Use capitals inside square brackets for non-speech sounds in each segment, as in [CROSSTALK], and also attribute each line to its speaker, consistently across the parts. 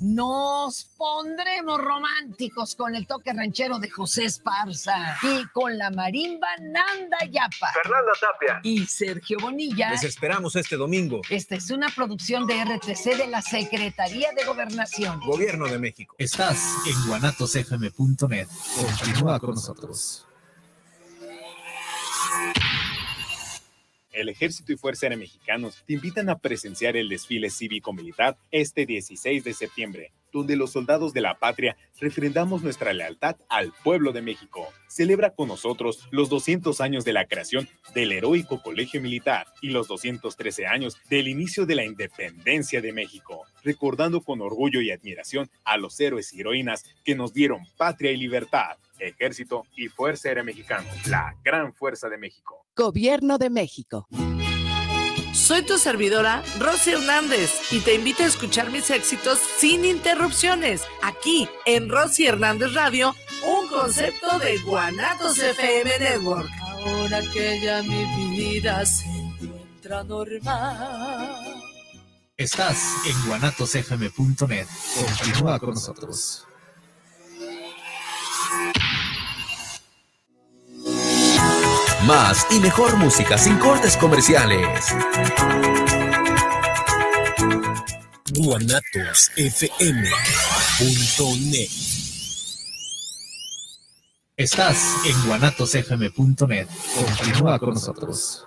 Speaker 1: nos pondremos románticos con el toque ranchero de José Esparza y con la marimba Nanda Yapa.
Speaker 2: Fernanda Tapia.
Speaker 1: Y Sergio Bonilla.
Speaker 3: Les esperamos este domingo.
Speaker 1: Esta es una producción de RTC de la Secretaría de Gobernación.
Speaker 3: Gobierno de México.
Speaker 4: Estás en guanatosfm.net. Continúa con nosotros.
Speaker 5: El Ejército y Fuerza Aérea Mexicanos te invitan a presenciar el desfile cívico-militar este 16 de septiembre, donde los soldados de la patria refrendamos nuestra lealtad al pueblo de México. Celebra con nosotros los 200 años de la creación del heroico Colegio Militar y los 213 años del inicio de la independencia de México, recordando con orgullo y admiración a los héroes y heroínas que nos dieron patria y libertad. Ejército y Fuerza Aérea Mexicana, la gran fuerza de México.
Speaker 6: Gobierno de México.
Speaker 7: Soy tu servidora, Rosy Hernández, y te invito a escuchar mis éxitos sin interrupciones, aquí en Rosy Hernández Radio, un concepto de Guanatos FM Network.
Speaker 8: Ahora que ya mi vida se encuentra normal.
Speaker 4: Estás en guanatosfm.net. Continúa con nosotros.
Speaker 9: Más y mejor música sin cortes comerciales.
Speaker 4: guanatosfm.net Estás en guanatosfm.net. Continúa con nosotros.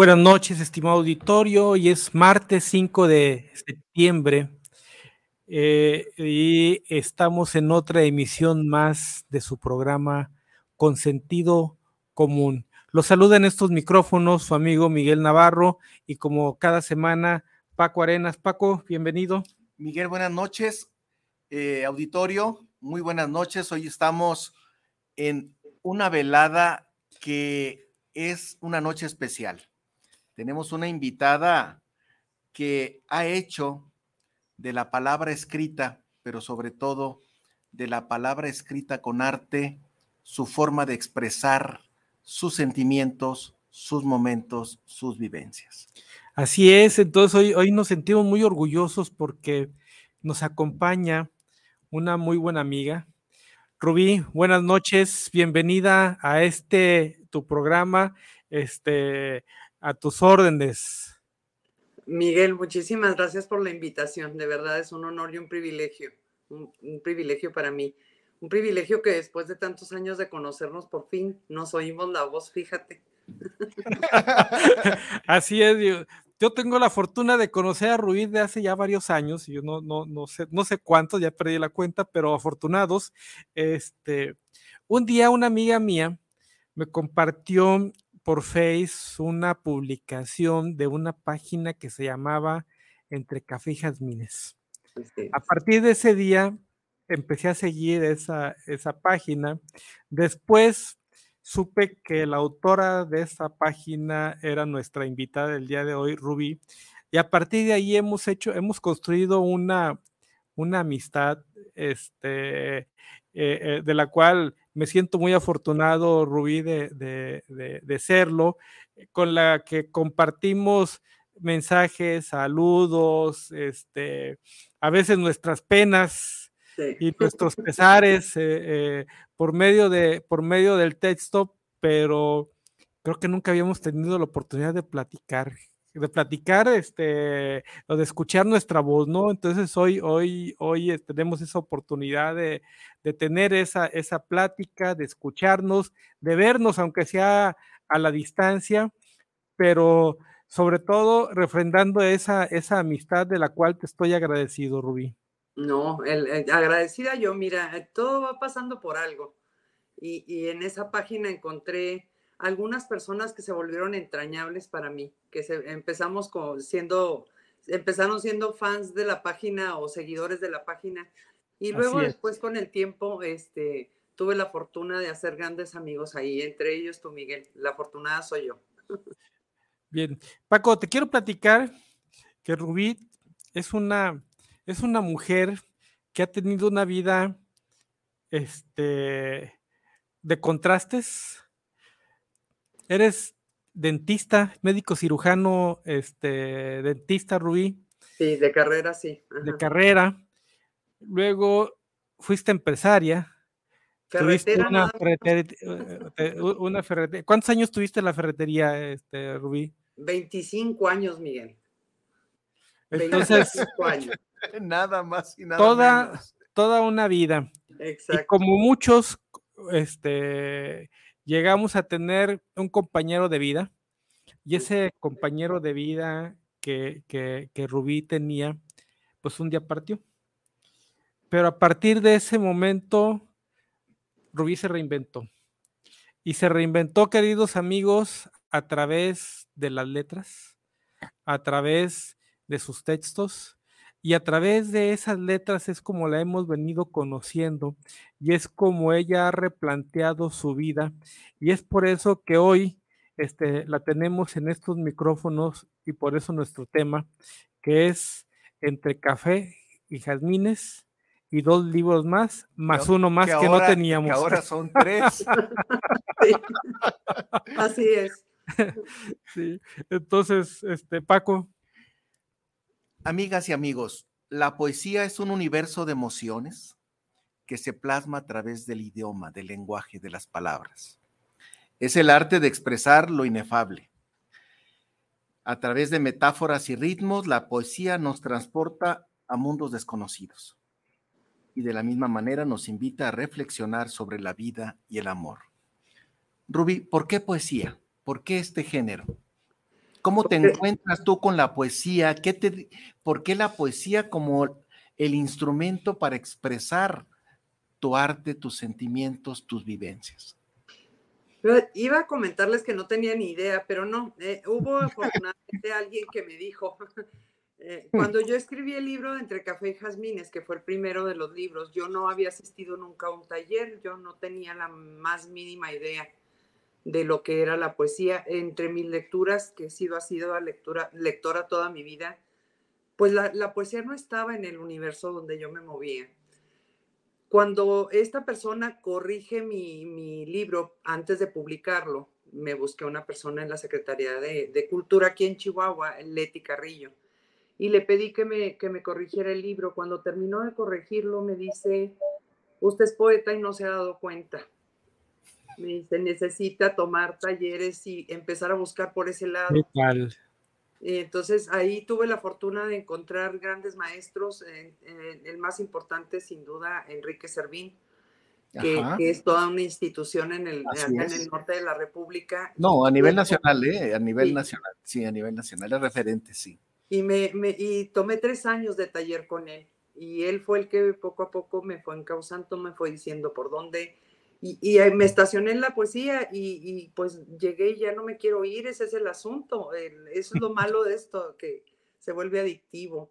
Speaker 10: Buenas noches, estimado auditorio. Hoy es martes 5 de septiembre eh, y estamos en otra emisión más de su programa Con Sentido Común. Los saluda en estos micrófonos su amigo Miguel Navarro y como cada semana, Paco Arenas. Paco, bienvenido.
Speaker 11: Miguel, buenas noches. Eh, auditorio, muy buenas noches. Hoy estamos en una velada que es una noche especial tenemos una invitada que ha hecho de la palabra escrita, pero sobre todo de la palabra escrita con arte, su forma de expresar sus sentimientos, sus momentos, sus vivencias.
Speaker 10: Así es, entonces hoy, hoy nos sentimos muy orgullosos porque nos acompaña una muy buena amiga. Rubí, buenas noches, bienvenida a este tu programa. Este, a tus órdenes.
Speaker 12: Miguel, muchísimas gracias por la invitación. De verdad es un honor y un privilegio, un, privilegio para mí. Un privilegio que después de tantos años de conocernos, por fin nos oímos la voz, fíjate. [LAUGHS]
Speaker 10: Así es, yo, yo, tengo la fortuna de conocer a Ruiz de hace ya varios años, y yo no, no, no, sé, no sé cuántos, ya perdí la cuenta, pero afortunados. Este, un día una amiga mía me compartió por Face una publicación de una página que se llamaba Entre Café y Jazmines. A partir de ese día empecé a seguir esa, esa página. Después supe que la autora de esa página era nuestra invitada del día de hoy, Ruby. Y a partir de ahí hemos hecho, hemos construido una, una amistad este, eh, eh, de la cual me siento muy afortunado, Rubí, de, serlo, eh, con la que compartimos mensajes, saludos, este, a veces nuestras penas y nuestros [LAUGHS] pesares eh, eh, por, medio de, por medio del texto, pero creo que nunca habíamos tenido la oportunidad de platicar. De platicar, este, o de escuchar nuestra voz, ¿no? Entonces hoy, hoy, hoy eh, tenemos esa oportunidad de, de tener esa, esa plática, de escucharnos, de vernos, aunque sea a la distancia, pero sobre todo refrendando esa, esa amistad de la cual te estoy agradecido, Rubí.
Speaker 12: No, el, agradecida yo, mira, eh, todo va pasando por algo. Y, y en esa página encontré algunas personas que se volvieron entrañables para mí, que se, empezamos con, siendo, empezaron siendo fans de la página o seguidores de la página y luego después con el tiempo, este, tuve la fortuna de hacer grandes amigos ahí, entre ellos tú, Miguel. La afortunada soy yo.
Speaker 10: Bien, Paco, te quiero platicar que Rubí es una, es una mujer que ha tenido una vida este, de contrastes, Eres dentista, médico cirujano, este, dentista, Rubí.
Speaker 12: Sí, de carrera, sí.
Speaker 10: De carrera. Luego fuiste empresaria. Ferretera, una, ferretería, una ferretería. ¿Cuántos años tuviste en la ferretería, este, Rubí?
Speaker 12: 25 años, Miguel.
Speaker 10: Entonces,
Speaker 11: años. [LAUGHS] nada más y nada
Speaker 10: toda,
Speaker 11: menos.
Speaker 10: Toda una vida.
Speaker 12: Exacto.
Speaker 10: Y como muchos, este, llegamos a tener un compañero de vida y ese compañero de vida que, que, Rubí tenía, pues un día partió. Pero a partir de ese momento, Rubí se reinventó. Y se reinventó, queridos amigos, a través de las letras, a través de sus textos, y a través de esas letras es como la hemos venido conociendo y es como ella ha replanteado su vida. Y es por eso que hoy este, la tenemos en estos micrófonos y por eso nuestro tema, que es entre café y jazmines y dos libros más, más uno más que, no teníamos.
Speaker 11: ahora son tres. [LAUGHS]
Speaker 12: Así es.
Speaker 10: Sí, entonces, este, Paco,
Speaker 11: Amigas y amigos, la poesía es un universo de emociones que se plasma a través del idioma, del lenguaje, de las palabras. Es el arte de expresar lo inefable. A través de metáforas y ritmos, la poesía nos transporta a mundos desconocidos y de la misma manera nos invita a reflexionar sobre la vida y el amor. Rubí, ¿por qué poesía? ¿Por qué este género? ¿Cómo te encuentras tú con la poesía? ¿Qué te, ¿Por qué la poesía como el instrumento para expresar tu arte, tus sentimientos, tus vivencias?
Speaker 12: Iba a comentarles que no tenía ni idea, pero no. Eh, hubo [LAUGHS] afortunadamente alguien que me dijo, [LAUGHS] eh, cuando yo escribí el libro de Entre Café y Jazmines, que fue el primero de los libros, yo no había asistido nunca a un taller, yo no tenía la más mínima idea de lo que era la poesía. Entre mis lecturas, que he sido, ha sido lectora toda mi vida, pues la, poesía no estaba en el universo donde yo me movía. Cuando esta persona corrige mi, libro antes de publicarlo, me busqué una persona en la Secretaría de, Cultura aquí en Chihuahua, Leti Carrillo, y le pedí que me, que me corrigiera el libro. Cuando terminó de corregirlo, me dice, usted es poeta y no se ha dado cuenta se necesita tomar talleres y empezar a buscar por ese lado. Entonces ahí tuve la fortuna de encontrar grandes maestros, el más importante sin duda Enrique Servín, que, es toda una institución en el, en el norte de la República.
Speaker 11: No, a nivel nacional, ¿eh? A nivel nacional, sí, a nivel nacional, es referente, sí.
Speaker 12: Y, me, me, y tomé tres años de taller con él, y él fue el que poco a poco me fue encauzando, me fue diciendo por dónde, y, me estacioné en la poesía y, pues llegué y ya no me quiero ir, ese es el asunto, eso es lo malo de esto, que se vuelve adictivo.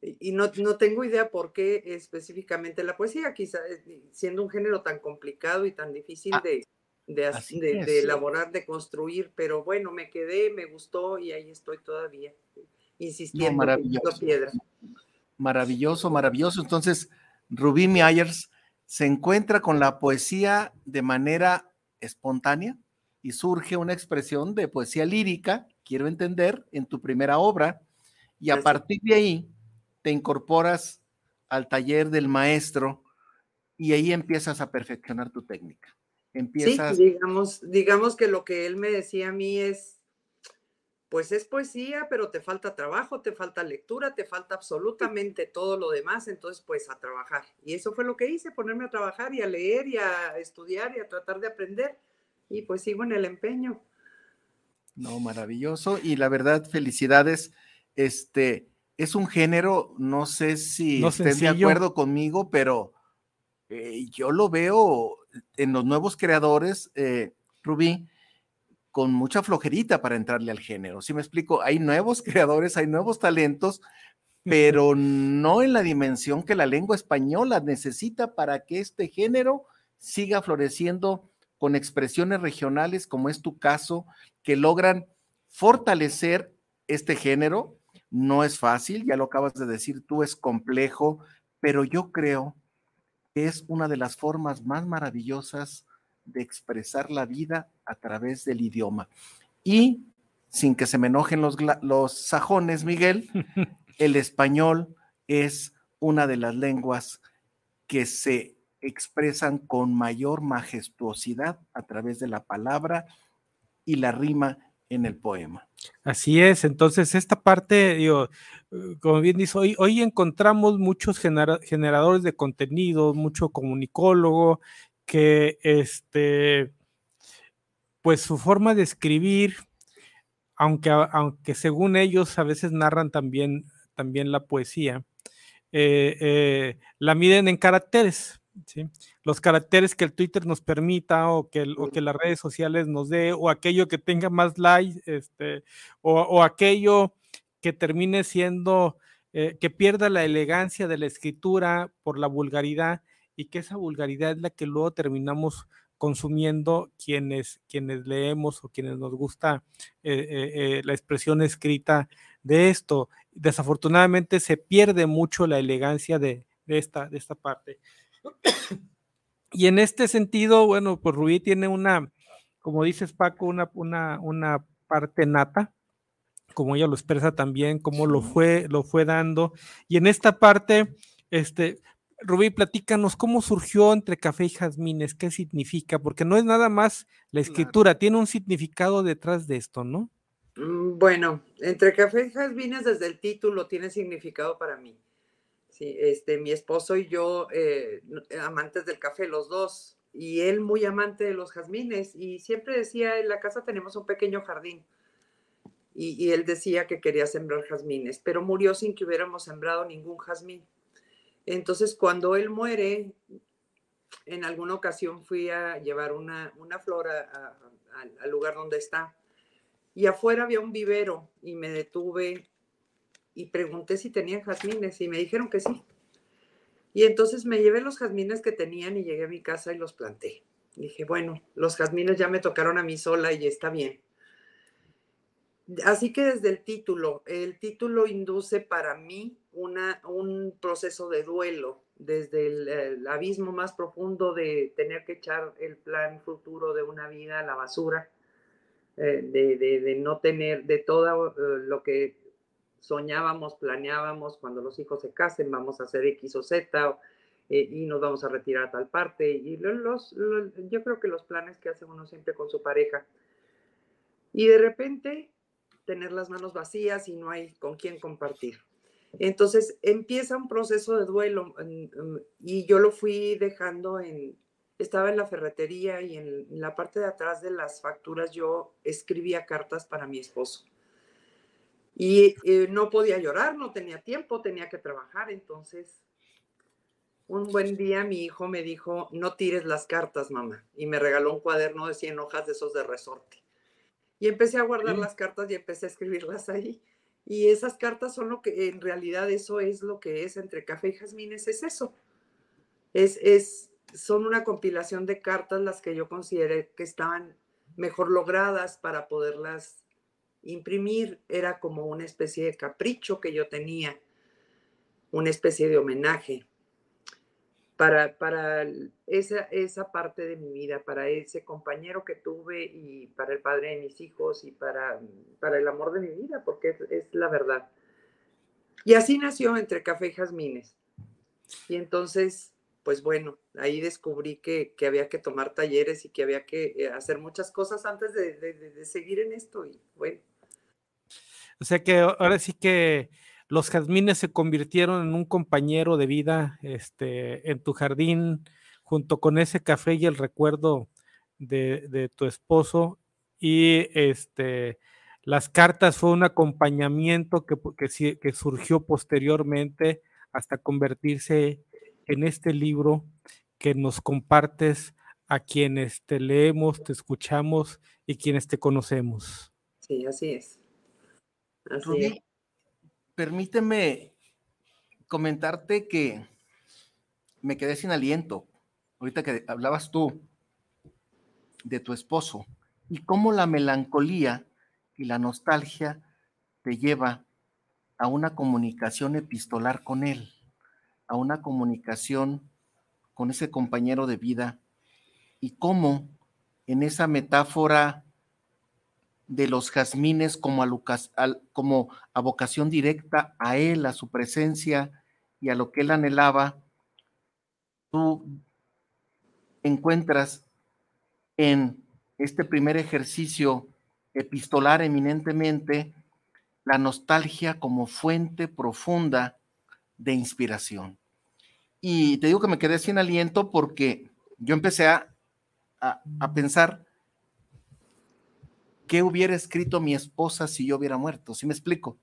Speaker 12: Y no, no tengo idea por qué específicamente la poesía, quizá eh, siendo un género tan complicado y tan difícil ah, de, de, elaborar, de construir, pero bueno, me quedé, me gustó y ahí estoy todavía, insistiendo.
Speaker 11: maravilloso. Piedra. Maravilloso, maravilloso. Entonces, Rubí Myers se encuentra con la poesía de manera espontánea y surge una expresión de poesía lírica, quiero entender, en tu primera obra, y a partir de ahí te incorporas al taller del maestro y ahí empiezas a perfeccionar tu técnica. Empiezas...
Speaker 12: Sí, digamos, digamos que lo que él me decía a mí es, pues es poesía, pero te falta trabajo, te falta lectura, te falta [LAUGHS] absolutamente todo lo demás, entonces pues a trabajar. Y eso fue lo que hice, ponerme a trabajar y a leer y a estudiar y a tratar de aprender. Y pues sigo en el empeño.
Speaker 11: No, maravilloso. Y la verdad, felicidades. Este es un género, no sé si
Speaker 10: No
Speaker 11: estén de acuerdo conmigo, pero eh, yo lo veo en los nuevos creadores, eh, Rubí, con mucha flojerita para entrarle al género. Si me explico? Hay nuevos [LAUGHS] creadores, hay nuevos talentos, pero no en la dimensión que la lengua española necesita para que este género siga floreciendo con expresiones regionales, como es tu caso, que logran fortalecer este género. No es fácil, ya lo acabas de decir tú, es complejo, pero yo creo que es una de las formas más maravillosas de expresar la vida a través del idioma. Y sin que se me enojen los, los sajones, Miguel, [LAUGHS] el español es una de las lenguas que se expresan con mayor majestuosidad a través de la palabra y la rima en el poema.
Speaker 10: Así es, entonces esta parte, digo, como bien dice, hoy, hoy encontramos muchos genera- generadores de contenido, mucho comunicólogo, que este, pues su forma de escribir, aunque, aunque según ellos a veces narran también, también la poesía, eh, eh, la miden en caracteres. ¿sí? Los caracteres que el Twitter nos permita o que, el- o que las redes sociales nos dé o aquello que tenga más likes este, o, o aquello que termine siendo, eh, que pierda la elegancia de la escritura por la vulgaridad y que esa vulgaridad es la que luego terminamos consumiendo quienes, quienes leemos o quienes nos gusta eh, eh, eh, la expresión escrita de esto. Desafortunadamente se pierde mucho la elegancia de, de esta, de esta parte. Y en este sentido, bueno, pues Rubí tiene una, como dices Paco, una, una, una parte nata, como ella lo expresa también, cómo lo fue, lo fue dando. Y en esta parte, este, Rubí, platícanos cómo surgió entre café y jazmines, qué significa, porque no es nada más la escritura, tiene un significado detrás de esto, ¿no?
Speaker 12: Mm, Bueno, entre café y jazmines desde el título tiene significado para mí. Sí, este, mi esposo y yo, eh, no- amantes del café, los dos, y él muy amante de los jazmines, y siempre decía, en la casa tenemos un pequeño jardín, y, y él decía que quería sembrar jazmines, pero murió sin que hubiéramos sembrado ningún jazmín. Entonces, cuando él muere, en alguna ocasión fui a llevar una, una flor al lugar donde está, y afuera había un vivero, y me detuve y pregunté si tenían jazmines y me dijeron que sí. Y entonces me llevé los jazmines que tenían y llegué a mi casa y los planté. Dije, bueno, los jazmines ya me tocaron a mí sola y está bien. Así que desde el título, el título induce para mí una, un proceso de duelo, desde el, abismo más profundo de tener que echar el plan futuro de una vida a la basura, eh, de, de- no tener, de todo eh, lo que soñábamos, planeábamos, cuando los hijos se casen, vamos a hacer X o Z, eh, y nos vamos a retirar a tal parte. Y lo- los, lo- yo creo que los planes que hace uno siempre con su pareja. Y de repente tener las manos vacías y no hay con quién compartir. Entonces empieza un proceso de duelo en- y yo lo fui dejando en, estaba en la ferretería y en la parte de atrás de las facturas yo escribía cartas para mi esposo. Y eh, no podía llorar, no tenía tiempo, tenía que trabajar. Entonces, un buen día mi hijo me dijo, no tires las cartas, mamá. Y me regaló un cuaderno de 100 hojas de esos de resorte. Y empecé a guardar las cartas y empecé a escribirlas ahí. Y esas cartas son lo que, en realidad, eso es lo que es entre café y jazmines, es eso. Es, es, son una compilación de cartas las que yo consideré que estaban mejor logradas para poderlas imprimir. Era como una especie de capricho que yo tenía, una especie de homenaje para, para esa, esa parte de mi vida, para ese compañero que tuve y para el padre de mis hijos y para, para el amor de mi vida, porque es, es la verdad. Y así nació entre café y jazmines. Y entonces, pues bueno, ahí descubrí que, que había que tomar talleres y que había que eh, hacer muchas cosas antes de- de- de seguir en esto. Y bueno,
Speaker 10: O sea que ahora sí que los jazmines se convirtieron en un compañero de vida este, en tu jardín, junto con ese café y el recuerdo de, de tu esposo. Y este, las cartas fue un acompañamiento que, que, que surgió posteriormente hasta convertirse en este libro que nos compartes a quienes te leemos, te escuchamos y quienes te conocemos.
Speaker 12: Sí, así es. Así es.
Speaker 11: Permíteme comentarte que me quedé sin aliento. Ahorita que hablabas tú de tu esposo y cómo la melancolía y la nostalgia te lleva a una comunicación epistolar con él, a una comunicación con ese compañero de vida y cómo en esa metáfora de los jazmines como a, Lucas, como a vocación directa a él, a su presencia y a lo que él anhelaba, tú encuentras en este primer ejercicio epistolar eminentemente la nostalgia como fuente profunda de inspiración. Y te digo que me quedé sin aliento porque yo empecé a, a, pensar qué hubiera escrito mi esposa si yo hubiera muerto, ¿sí me explico?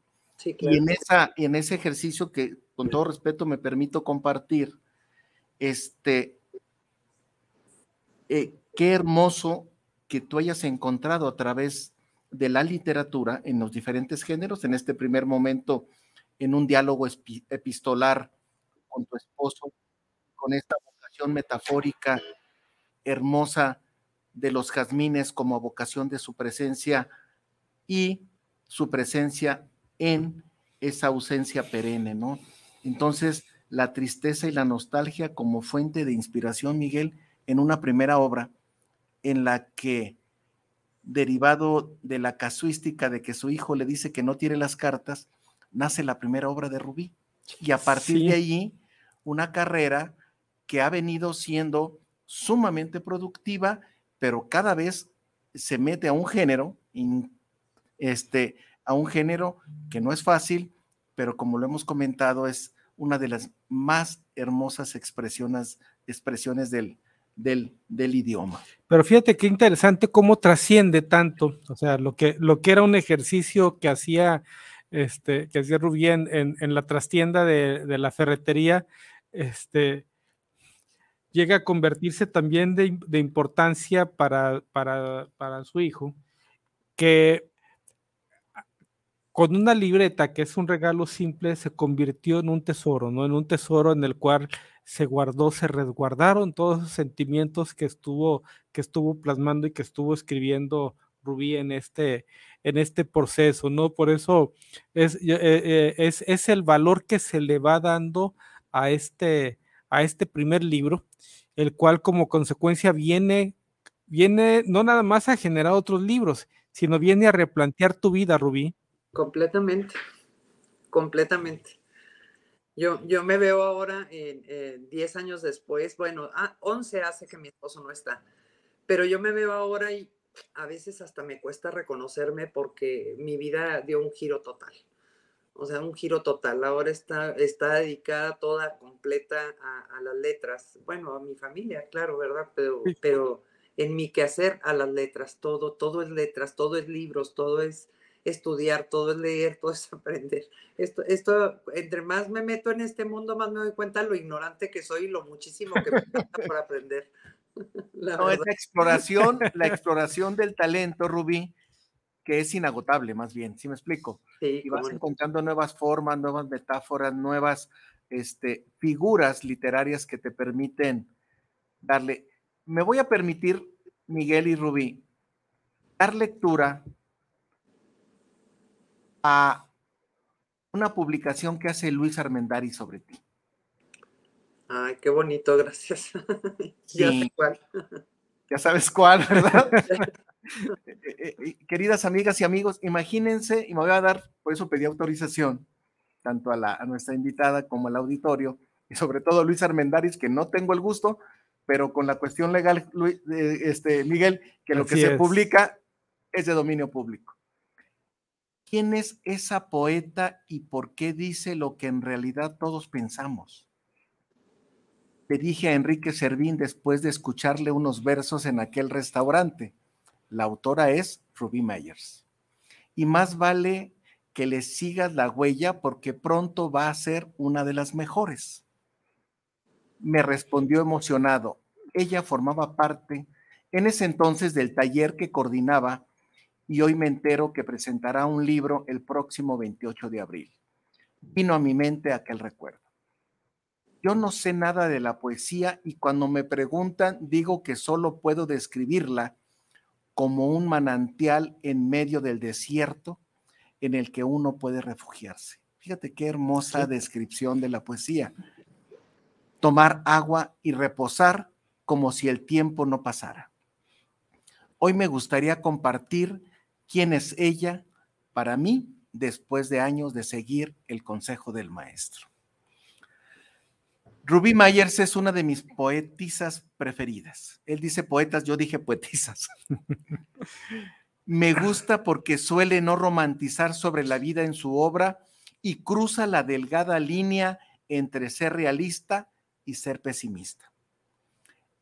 Speaker 11: Y en, esa, en ese ejercicio que con todo respeto me permito compartir, este, eh, qué hermoso que tú hayas encontrado a través de la literatura en los diferentes géneros, en este primer momento en un diálogo epistolar con tu esposo, con esta vocación metafórica hermosa de los jazmines como vocación de su presencia y su presencia en esa ausencia perenne, ¿no? Entonces, la tristeza y la nostalgia como fuente de inspiración, Miguel, en una primera obra en la que, derivado de la casuística de que su hijo le dice que no tiene las cartas, nace la primera obra de Rubí. Y a partir de allí, una carrera que ha venido siendo sumamente productiva, pero cada vez se mete a un género, este, a un género que no es fácil, pero como lo hemos comentado, es una de las más hermosas expresiones, expresiones del, del, del, idioma.
Speaker 10: Pero fíjate qué interesante cómo trasciende tanto, o sea, lo que, lo que era un ejercicio que hacía, este, que hacía Rubí en, la trastienda de, de, la ferretería, este, llega a convertirse también de, importancia para, para, su hijo, que con una libreta que es un regalo simple se convirtió en un tesoro, ¿no? En un tesoro en el cual se guardó, se resguardaron todos esos sentimientos que estuvo, que estuvo plasmando y que estuvo escribiendo Rubí en este, en este proceso, ¿no? Por eso es, eh, eh, es, es el valor que se le va dando a este, a este primer libro, el cual como consecuencia viene, viene no nada más a generar otros libros, sino viene a replantear tu vida, Rubí.
Speaker 12: Completamente, completamente. Yo, yo me veo ahora, en 10 años después, bueno, 11 ah, hace que mi esposo no está, pero yo me veo ahora y a veces hasta me cuesta reconocerme porque mi vida dio un giro total o sea, un giro total. Ahora está, está dedicada toda completa a, las letras. Bueno, a mi familia, claro, ¿verdad? Pero, pero en mi quehacer a las letras, todo, todo es letras, todo es libros, todo es estudiar, todo es leer, todo es [LAUGHS] aprender. Esto, esto, entre más me meto en este mundo, más me doy cuenta lo ignorante que soy y lo muchísimo que me falta por aprender. [LAUGHS]
Speaker 11: La no, es la exploración, la exploración del talento, Rubí, que es inagotable, más bien, ¿sí me explico? y vas encontrando nuevas formas, nuevas metáforas, nuevas este, figuras literarias que te permiten darle. Me voy a permitir, Miguel y Rubí, dar lectura a una publicación que hace Luis Armendari sobre ti.
Speaker 12: Ay, qué bonito, [LAUGHS] gracias. ya sé cuál.
Speaker 11: Ya sabes cuál, ¿verdad? [LAUGHS] Eh, eh, eh, queridas amigas y amigos, imagínense, y me voy a dar, por eso pedí autorización, tanto a, la, a nuestra invitada como al auditorio, y sobre todo a Luis Armendaris, que no tengo el gusto, pero con la cuestión legal, este, Miguel, que lo que se publica es de dominio público. ¿Quién es esa poeta y por qué dice lo que en realidad todos pensamos? Le dije a Enrique Servín después de escucharle unos versos en aquel restaurante. La autora es Ruby Myers. Y más vale que le sigas la huella porque pronto va a ser una de las mejores. Me respondió emocionado. Ella formaba parte en ese entonces del taller que coordinaba y hoy me entero que presentará un libro el próximo 28 de abril. Vino a mi mente aquel recuerdo. Yo no sé nada de la poesía y cuando me preguntan digo que solo puedo describirla como un manantial en medio del desierto en el que uno puede refugiarse. Fíjate qué hermosa descripción de la poesía. Tomar agua y reposar como si el tiempo no pasara. Hoy me gustaría compartir quién es ella para mí después de años de seguir el consejo del maestro. Ruby Myers es una de mis poetisas preferidas. Él dice poetas, yo dije poetisas. [LAUGHS] Me gusta porque suele no romantizar sobre la vida en su obra y cruza la delgada línea entre ser realista y ser pesimista.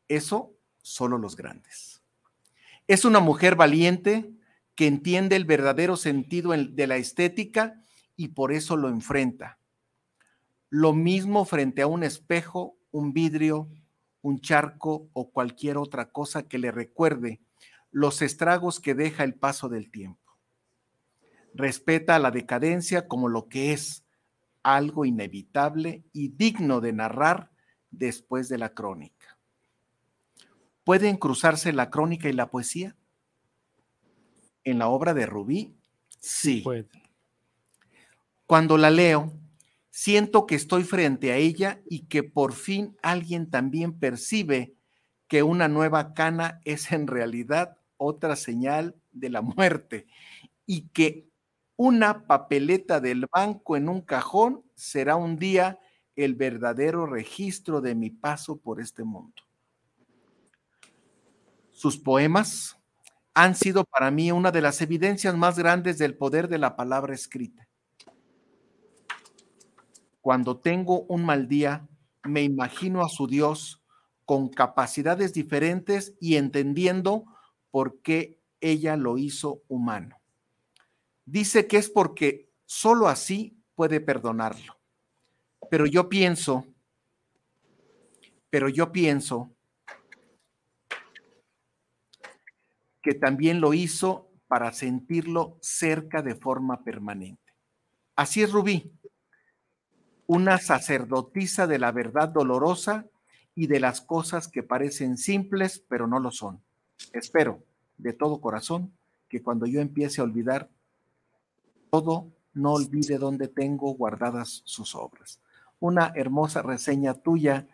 Speaker 11: Eso solo los grandes. Es una mujer valiente que entiende el verdadero sentido de la estética y por eso lo enfrenta. Lo mismo frente a un espejo, un vidrio, un charco o cualquier otra cosa que le recuerde los estragos que deja el paso del tiempo. Respeta la decadencia como lo que es, algo inevitable y digno de narrar después de la crónica. ¿Pueden cruzarse la crónica y la poesía? En la obra de Rubí, sí. Cuando la leo, siento que estoy frente a ella y que por fin alguien también percibe que una nueva cana es en realidad otra señal de la muerte y que una papeleta del banco en un cajón será un día el verdadero registro de mi paso por este mundo. Sus poemas han sido para mí una de las evidencias más grandes del poder de la palabra escrita. Cuando tengo un mal día, me imagino a su Dios con capacidades diferentes y entendiendo por qué ella lo hizo humano. Dice que es porque sólo así puede perdonarlo. Pero yo pienso, pero yo pienso que también lo hizo para sentirlo cerca de forma permanente. Así es Rubí, una sacerdotisa de la verdad dolorosa y de las cosas que parecen simples, pero no lo son. Espero de todo corazón que cuando yo empiece a olvidar todo, no olvide dónde tengo guardadas sus obras. Una hermosa reseña tuya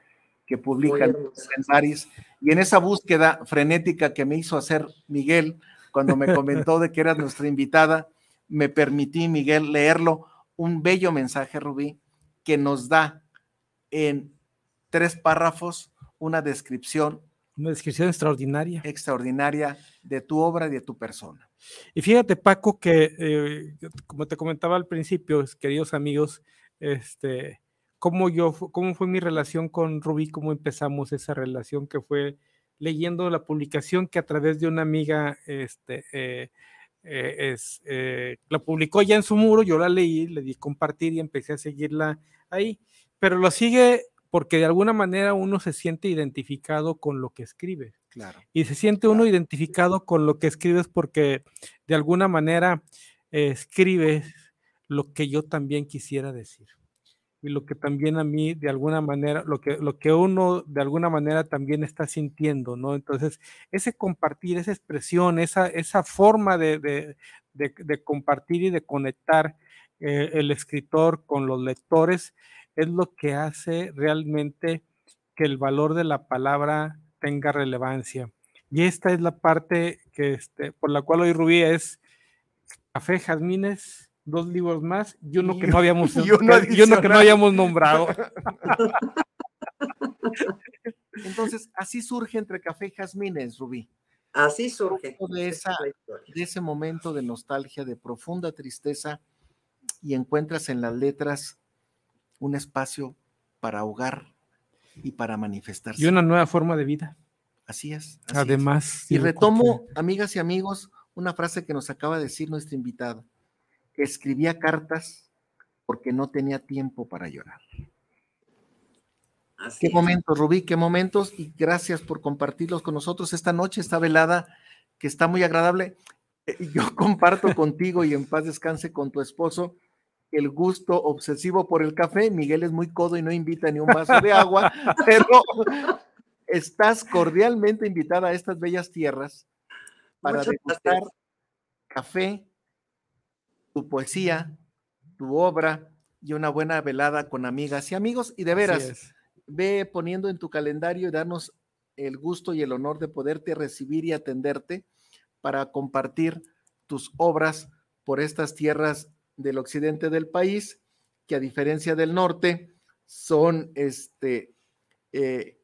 Speaker 11: que publica en Paris y en esa búsqueda frenética que me hizo hacer Miguel cuando me comentó de que eras nuestra invitada, me permití, Miguel, leerlo, un bello mensaje, Rubí, que nos da en tres párrafos una descripción
Speaker 10: una descripción extraordinaria.
Speaker 11: Extraordinaria de tu obra y de tu persona.
Speaker 10: Y fíjate, Paco, que eh, como te comentaba al principio, queridos amigos, este, cómo yo, cómo fue mi relación con Rubí, cómo empezamos esa relación que fue leyendo la publicación que a través de una amiga, este, eh, eh, es, la publicó ya en su muro, yo la leí, le di compartir y empecé a seguirla ahí, pero lo sigue porque de alguna manera uno se siente identificado con lo que escribe.
Speaker 11: Claro.
Speaker 10: Y se siente uno identificado con lo que escribes porque de alguna manera eh, escribes lo que yo también quisiera decir. Y lo que también a mí, de alguna manera, lo que, lo que uno de alguna manera también está sintiendo, ¿no? Entonces, ese compartir, esa expresión, esa, esa forma de, compartir y de conectar eh, el escritor con los lectores, es lo que hace realmente que el valor de la palabra tenga relevancia. Y esta es la parte que este, por la cual hoy Rubí es Café Jazmines, dos libros más y uno que no habíamos, [LAUGHS] y uno, que no habíamos nombrado. [LAUGHS]
Speaker 11: Entonces, así surge entre Café y Jazmines, Rubí.
Speaker 12: Así surge.
Speaker 11: De, esa, de ese momento de nostalgia, de profunda tristeza, y encuentras en las letras un espacio para ahogar y para manifestarse.
Speaker 10: Y una nueva forma de vida.
Speaker 11: Así es.
Speaker 10: Además.
Speaker 11: Y retomo, amigas y amigos, una frase que nos acaba de decir nuestra invitada. Escribía cartas porque no tenía tiempo para llorar. qué momentos, Rubí, qué momentos. Y gracias por compartirlos con nosotros esta noche, esta velada que está muy agradable. Eh, yo [LAUGHS] comparto contigo y en paz descanse con tu esposo el gusto obsesivo por el café. Miguel es muy codo y no invita ni un vaso de agua, [LAUGHS] pero estás cordialmente invitada a estas bellas tierras para degustar café, tu poesía, tu obra y una buena velada con amigas y amigos. Y de veras, ve poniendo en tu calendario y darnos el gusto y el honor de poderte recibir y atenderte para compartir tus obras por estas tierras del occidente del país, que a diferencia del norte, son este, eh,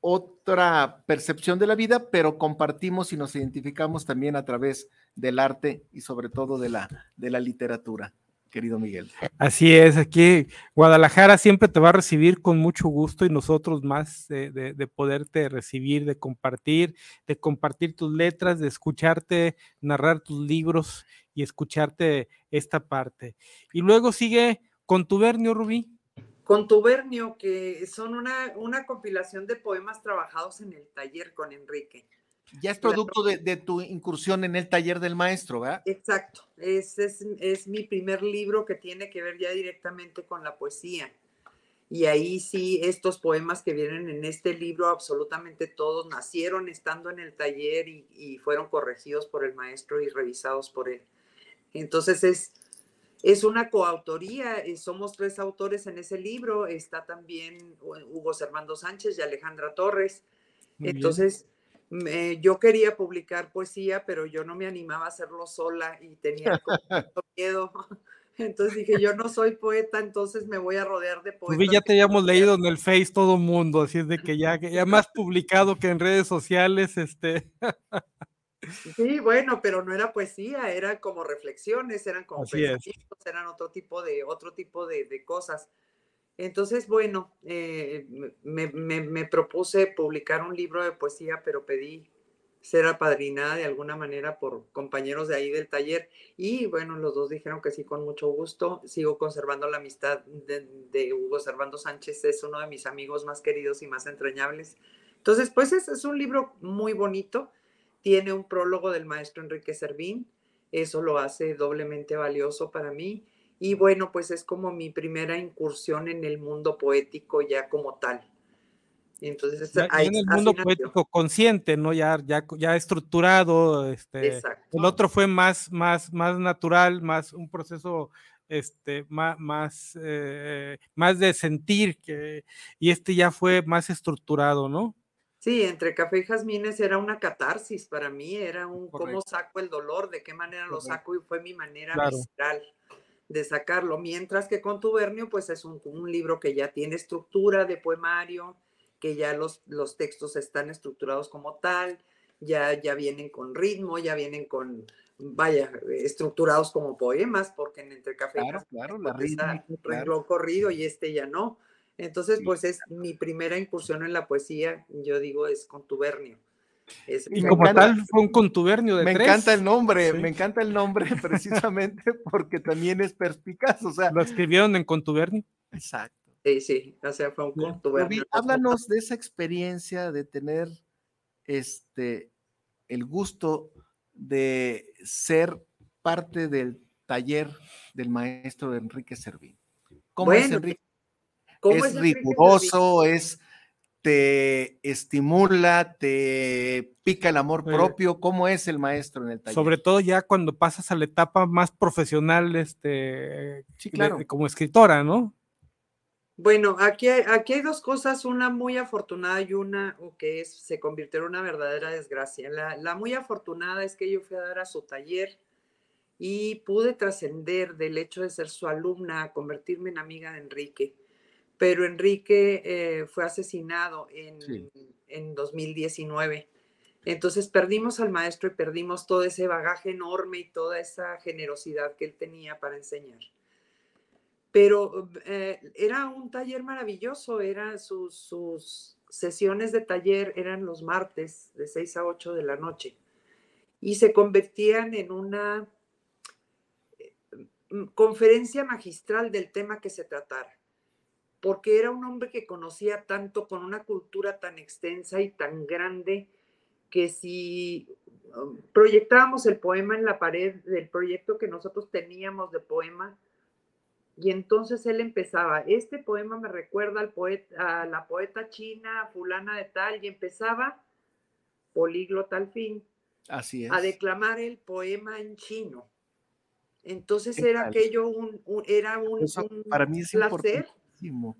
Speaker 11: otra percepción de la vida, pero compartimos y nos identificamos también a través del arte y sobre todo de la, de la literatura, querido Miguel.
Speaker 10: Así es, aquí Guadalajara siempre te va a recibir con mucho gusto y nosotros más de, de, poderte recibir, de compartir, de compartir tus letras, de escucharte narrar tus libros y escucharte esta parte. Y luego sigue Contubernio, Rubí.
Speaker 12: Contubernio, que son una, una compilación de poemas trabajados en el taller con Enrique.
Speaker 11: Ya es producto de, tu incursión en el taller del maestro, ¿verdad?
Speaker 12: Exacto, es, es, es, mi primer libro que tiene que ver ya directamente con la poesía. Y ahí sí, estos poemas que vienen en este libro, absolutamente todos nacieron estando en el taller y, y fueron corregidos por el maestro y revisados por él. Entonces es, es una coautoría, eh, somos tres autores en ese libro, está también Hugo Servando Sánchez y Alejandra Torres. Entonces, yo quería publicar poesía, pero yo no me animaba a hacerlo sola y tenía [LAUGHS] miedo. [LAUGHS] Entonces dije, yo no soy poeta, entonces me voy a rodear de poetas.
Speaker 10: ya te habíamos leído en el Face todo mundo, así es de que ya, ya más publicado que en redes sociales, este.
Speaker 12: Sí, bueno, pero no era poesía, eran como reflexiones, eran como pensamientos, eran otro tipo de, otro tipo de, cosas. Entonces, bueno, eh, me, propuse publicar un libro de poesía, pero pedí ser apadrinada de alguna manera por compañeros de ahí del taller. Y bueno, los dos dijeron que sí, con mucho gusto. Sigo conservando la amistad de, Hugo Servando Sánchez, es uno de mis amigos más queridos y más entrañables. Entonces, pues es, es un libro muy bonito tiene un prólogo del maestro Enrique Servín, eso lo hace doblemente valioso para mí. Y bueno, pues es como mi primera incursión en el mundo poético ya como tal.
Speaker 10: Entonces, en el mundo poético consciente, ¿no? Ya, ya, ya estructurado. Este, el otro fue más, más, más natural, más un proceso este, más, más, eh, más de sentir, que, y este ya fue más estructurado, ¿no?
Speaker 12: Sí, entre café y jazmines era una catarsis para mí, era un cómo saco el dolor, de qué manera lo saco y fue mi manera visceral de sacarlo. Mientras que Contubernio, pues es un, libro que ya tiene estructura de poemario, que ya los, los textos están estructurados como tal, ya, ya vienen con ritmo, ya vienen con, vaya, estructurados como poemas, porque en Entre Café y Jazmines
Speaker 11: claro, la
Speaker 12: pues, corrido y este ya no. Entonces, pues es mi primera incursión en la poesía, yo digo, es contubernio.
Speaker 10: Y como tal fue un contubernio de
Speaker 11: Me encanta el nombre, me encanta el nombre [LAUGHS] precisamente porque también es perspicaz, o sea.
Speaker 10: Lo escribieron en contubernio.
Speaker 11: Exacto.
Speaker 12: Sí, sí, o sea, fue un contubernio.
Speaker 11: háblanos de esa experiencia de tener este el gusto de ser parte del taller del maestro Enrique Servín.
Speaker 12: ¿Cómo es Enrique?
Speaker 11: es, riguroso, es te estimula, te pica el amor propio. ¿Cómo es el maestro en el taller?
Speaker 10: Sobre todo ya cuando pasas a la etapa más profesional, este, claro. como escritora, ¿no?
Speaker 12: Bueno, aquí hay, aquí hay dos cosas, una muy afortunada y una que es, se convirtió en una verdadera desgracia. La, la muy afortunada es que yo fui a dar a su taller y pude trascender del hecho de ser su alumna a convertirme en amiga de Enrique pero Enrique eh, fue asesinado en, en 2019. Entonces perdimos al maestro y perdimos todo ese bagaje enorme y toda esa generosidad que él tenía para enseñar. Pero eh, era un taller maravilloso, eran sus, sus sesiones de taller eran los martes de 6 a 8 de la noche y se convertían en una eh, conferencia magistral del tema que se tratara, porque era un hombre que conocía tanto, con una cultura tan extensa y tan grande, que si um, proyectábamos el poema en la pared del proyecto que nosotros teníamos de poema, y entonces él empezaba, este poema me recuerda al poeta, a la poeta china, fulana de tal, y empezaba políglota al fin,
Speaker 11: Así es.
Speaker 12: a declamar el poema en chino. Entonces era aquello un, un- era un,
Speaker 11: Eso
Speaker 12: un
Speaker 11: para mí es
Speaker 12: placer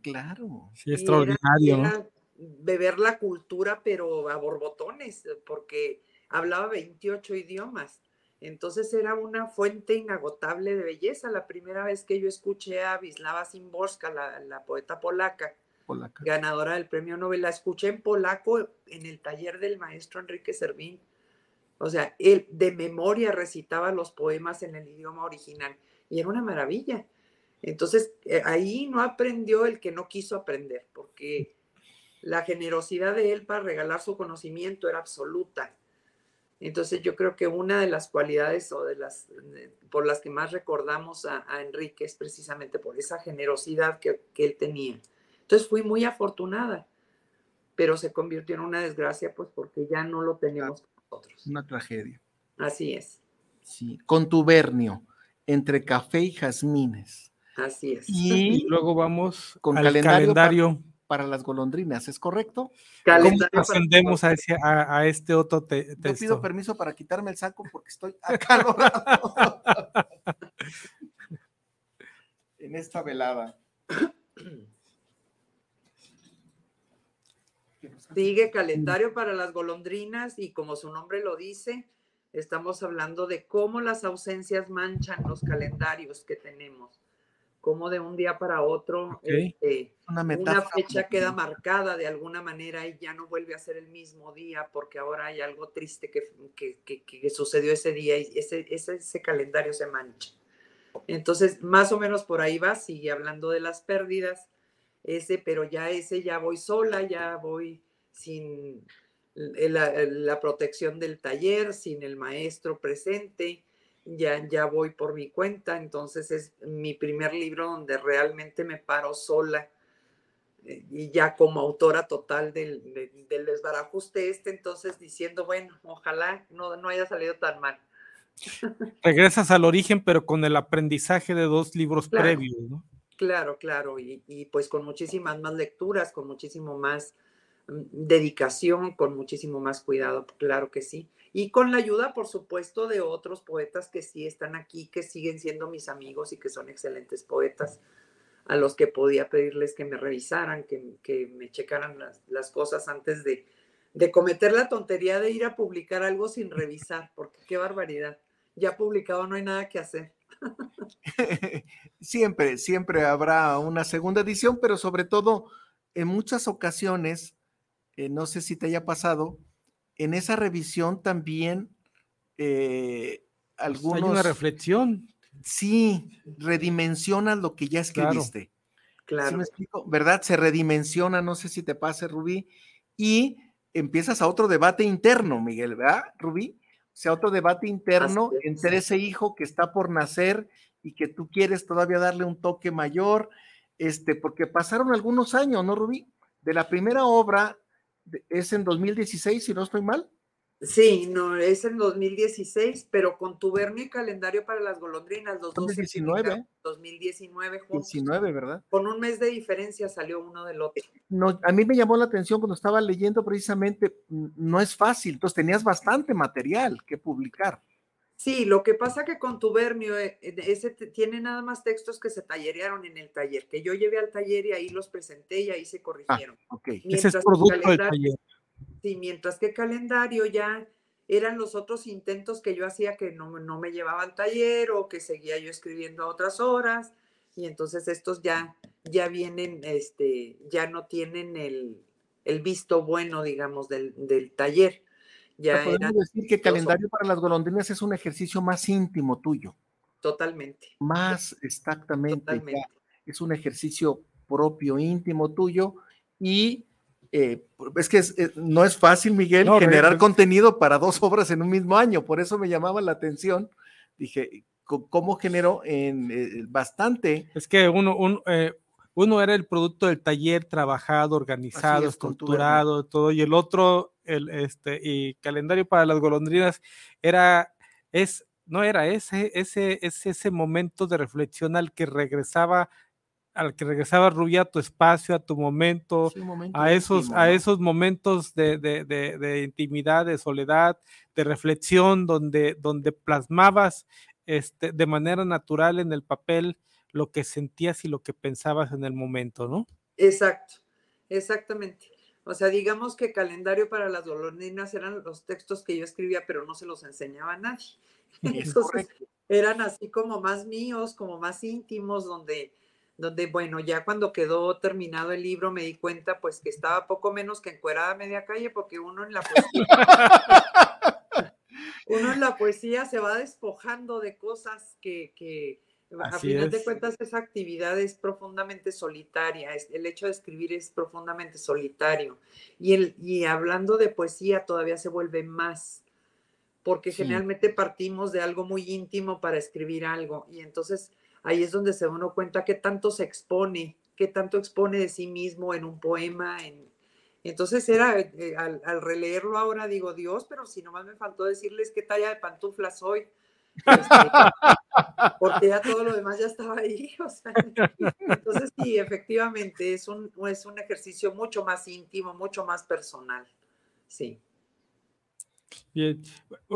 Speaker 11: claro.
Speaker 10: Sí, extraordinario,
Speaker 12: era-
Speaker 10: ¿no?
Speaker 12: era beber la cultura, pero a borbotones, porque hablaba 28 idiomas. Entonces era una fuente inagotable de belleza. La primera vez que yo escuché a Wisława Szymborska, la, la poeta polaca,
Speaker 11: Polaca.
Speaker 12: ganadora del premio Nobel, la escuché en polaco en el taller del maestro Enrique Servín. O sea, él de memoria recitaba los poemas en el idioma original y era una maravilla. Entonces, eh, ahí no aprendió el que no quiso aprender, porque la generosidad de él para regalar su conocimiento era absoluta. Entonces, yo creo que una de las cualidades o de las eh, por las que más recordamos a, a Enrique es precisamente por esa generosidad que, que él tenía. Entonces, fui muy afortunada, pero se convirtió en una desgracia, pues porque ya no lo tenemos nosotros.
Speaker 11: Una tragedia.
Speaker 12: Así es,
Speaker 11: Sí. Contubernio entre café y jazmines.
Speaker 12: Así es.
Speaker 10: Y
Speaker 11: Y
Speaker 10: luego vamos
Speaker 11: con
Speaker 10: al
Speaker 11: calendario
Speaker 10: calendario.
Speaker 11: para las golondrinas, ¿es correcto?
Speaker 10: ¿Cómo
Speaker 12: Calendario para-
Speaker 10: ascendemos a, ese- a- a este otro te-
Speaker 11: Yo
Speaker 10: texto?
Speaker 11: pido permiso para quitarme el saco porque estoy acalorado [LAUGHS] en esta velada.
Speaker 12: Sigue calendario para las golondrinas y como su nombre lo dice, estamos hablando de cómo las ausencias manchan los calendarios que tenemos, cómo de un día para otro este,
Speaker 11: Una
Speaker 12: fecha queda marcada de alguna manera y ya no vuelve a ser el mismo día porque ahora hay algo triste que, que- que- que sucedió ese día y ese, ese, ese calendario se mancha. Entonces, más o menos por ahí va, sigue hablando de las pérdidas, ese, pero ya ese ya voy sola, ya voy sin la, la protección del taller, sin el maestro presente, ya, ya voy por mi cuenta, entonces es mi primer libro donde realmente me paro sola eh, y ya como autora total del, de- del desbarajuste este, entonces diciendo, bueno, ojalá no, no haya salido tan mal. [LAUGHS]
Speaker 10: Regresas al origen, pero con el aprendizaje de dos libros
Speaker 12: Claro.
Speaker 10: previos, ¿no?
Speaker 12: Claro, claro, y, y pues con muchísimas más lecturas, con muchísimo más mm, dedicación, con muchísimo más cuidado, claro que sí. Y con la ayuda, por supuesto, de otros poetas que sí están aquí, que siguen siendo mis amigos y que son excelentes poetas, a los que podía pedirles que me revisaran, que, que me checaran las, las cosas antes de, de cometer la tontería de ir a publicar algo sin revisar, porque qué barbaridad. Ya publicado no hay nada que hacer. [LAUGHS]
Speaker 11: siempre, siempre habrá una segunda edición, pero sobre todo en muchas ocasiones, eh, no sé si te haya pasado, en esa revisión también eh, algunos...
Speaker 10: Pues Hay una reflexión.
Speaker 11: Sí, redimensionan lo que ya
Speaker 10: Claro.
Speaker 11: escribiste. ¿Sí
Speaker 12: Claro.
Speaker 11: me explico? ¿Verdad? Se redimensiona, no sé si te pase, Rubí, y empiezas a otro debate interno, Miguel, ¿verdad, Rubí? O sea, otro debate interno
Speaker 12: Así es.
Speaker 11: entre ese hijo que está por nacer y que tú quieres todavía darle un toque mayor, este, porque pasaron algunos años, ¿no, Rubí? De la primera obra, es en 2016, si no estoy mal.
Speaker 12: Sí, no, es en 2016, pero con tubernio y calendario para las golondrinas, los dos se
Speaker 11: 2019.
Speaker 12: publicaron en 2019 juntos.
Speaker 11: 19, ¿verdad?
Speaker 12: Con un mes de diferencia salió uno del otro.
Speaker 11: no, a mí me llamó la atención cuando estaba leyendo precisamente, no es fácil, entonces tenías bastante material que publicar.
Speaker 12: Sí, lo que pasa que con tubernio, eh, ese tiene nada más textos que se tallerearon en el taller, que yo llevé al taller y ahí los presenté y ahí se corrigieron.
Speaker 11: Ok.
Speaker 10: Ese es
Speaker 12: Mientras que
Speaker 10: producto del
Speaker 12: calendario-
Speaker 10: taller.
Speaker 12: Sí, mientras que calendario ya eran los otros intentos que yo hacía que no, no me llevaba al taller o que seguía yo escribiendo a otras horas y entonces estos ya, ya vienen, este, ya no tienen el, el visto bueno, digamos, del, del taller. Ya
Speaker 11: podemos
Speaker 12: era
Speaker 11: decir que calendario para las golondrinas es un ejercicio más íntimo tuyo.
Speaker 12: totalmente.
Speaker 11: Más exactamente.
Speaker 12: Totalmente.
Speaker 11: es un ejercicio propio, íntimo tuyo y eh, es que es- eh, no es fácil, Miguel,
Speaker 10: No,
Speaker 11: generar contenido para dos obras en un mismo año, por eso me llamaba la atención. Dije, ¿cómo generó en eh, bastante?
Speaker 10: Es que uno, un, eh, uno era el producto del taller trabajado, organizado,
Speaker 11: es,
Speaker 10: estructurado, todo, y el otro, el este, y calendario para las golondrinas, era, es, no era ese, ese, es ese momento de reflexión al que regresaba, al que regresaba Rubí a tu espacio, a tu momento,
Speaker 11: Sí, un momento
Speaker 10: a esos,
Speaker 11: íntimo,
Speaker 10: a esos momentos de, de- de- de intimidad, de soledad, de reflexión, donde, donde plasmabas este, de manera natural en el papel lo que sentías y lo que pensabas en el momento, ¿no?
Speaker 12: Exacto, exactamente. O sea, digamos que calendario para las golondrinas eran los textos que yo escribía, pero no se los enseñaba a nadie. [LAUGHS]
Speaker 11: Es
Speaker 12: Entonces, eran así como más míos, como más íntimos, donde, donde, bueno, ya cuando quedó terminado el libro me di cuenta pues que estaba poco menos que encuerada a media calle, porque uno en la poesía, [LAUGHS] uno en la poesía se va despojando de cosas que, que a final de cuentas esa actividad es profundamente solitaria, es- el hecho de escribir es profundamente solitario. Y, el, y hablando de poesía todavía se vuelve más, porque
Speaker 11: Sí.
Speaker 12: generalmente partimos de algo muy íntimo para escribir algo. Y entonces ahí es donde se uno cuenta qué tanto se expone, qué tanto expone de sí mismo en un poema. En... Entonces era, eh, al, al releerlo ahora digo, Dios, pero si nomás me faltó decirles qué talla de pantufla soy. Este, [LAUGHS] porque ya todo lo demás ya estaba ahí. [LAUGHS] o sea, entonces sí, efectivamente es un, es un ejercicio mucho más íntimo, mucho más personal. Sí.
Speaker 10: Bien.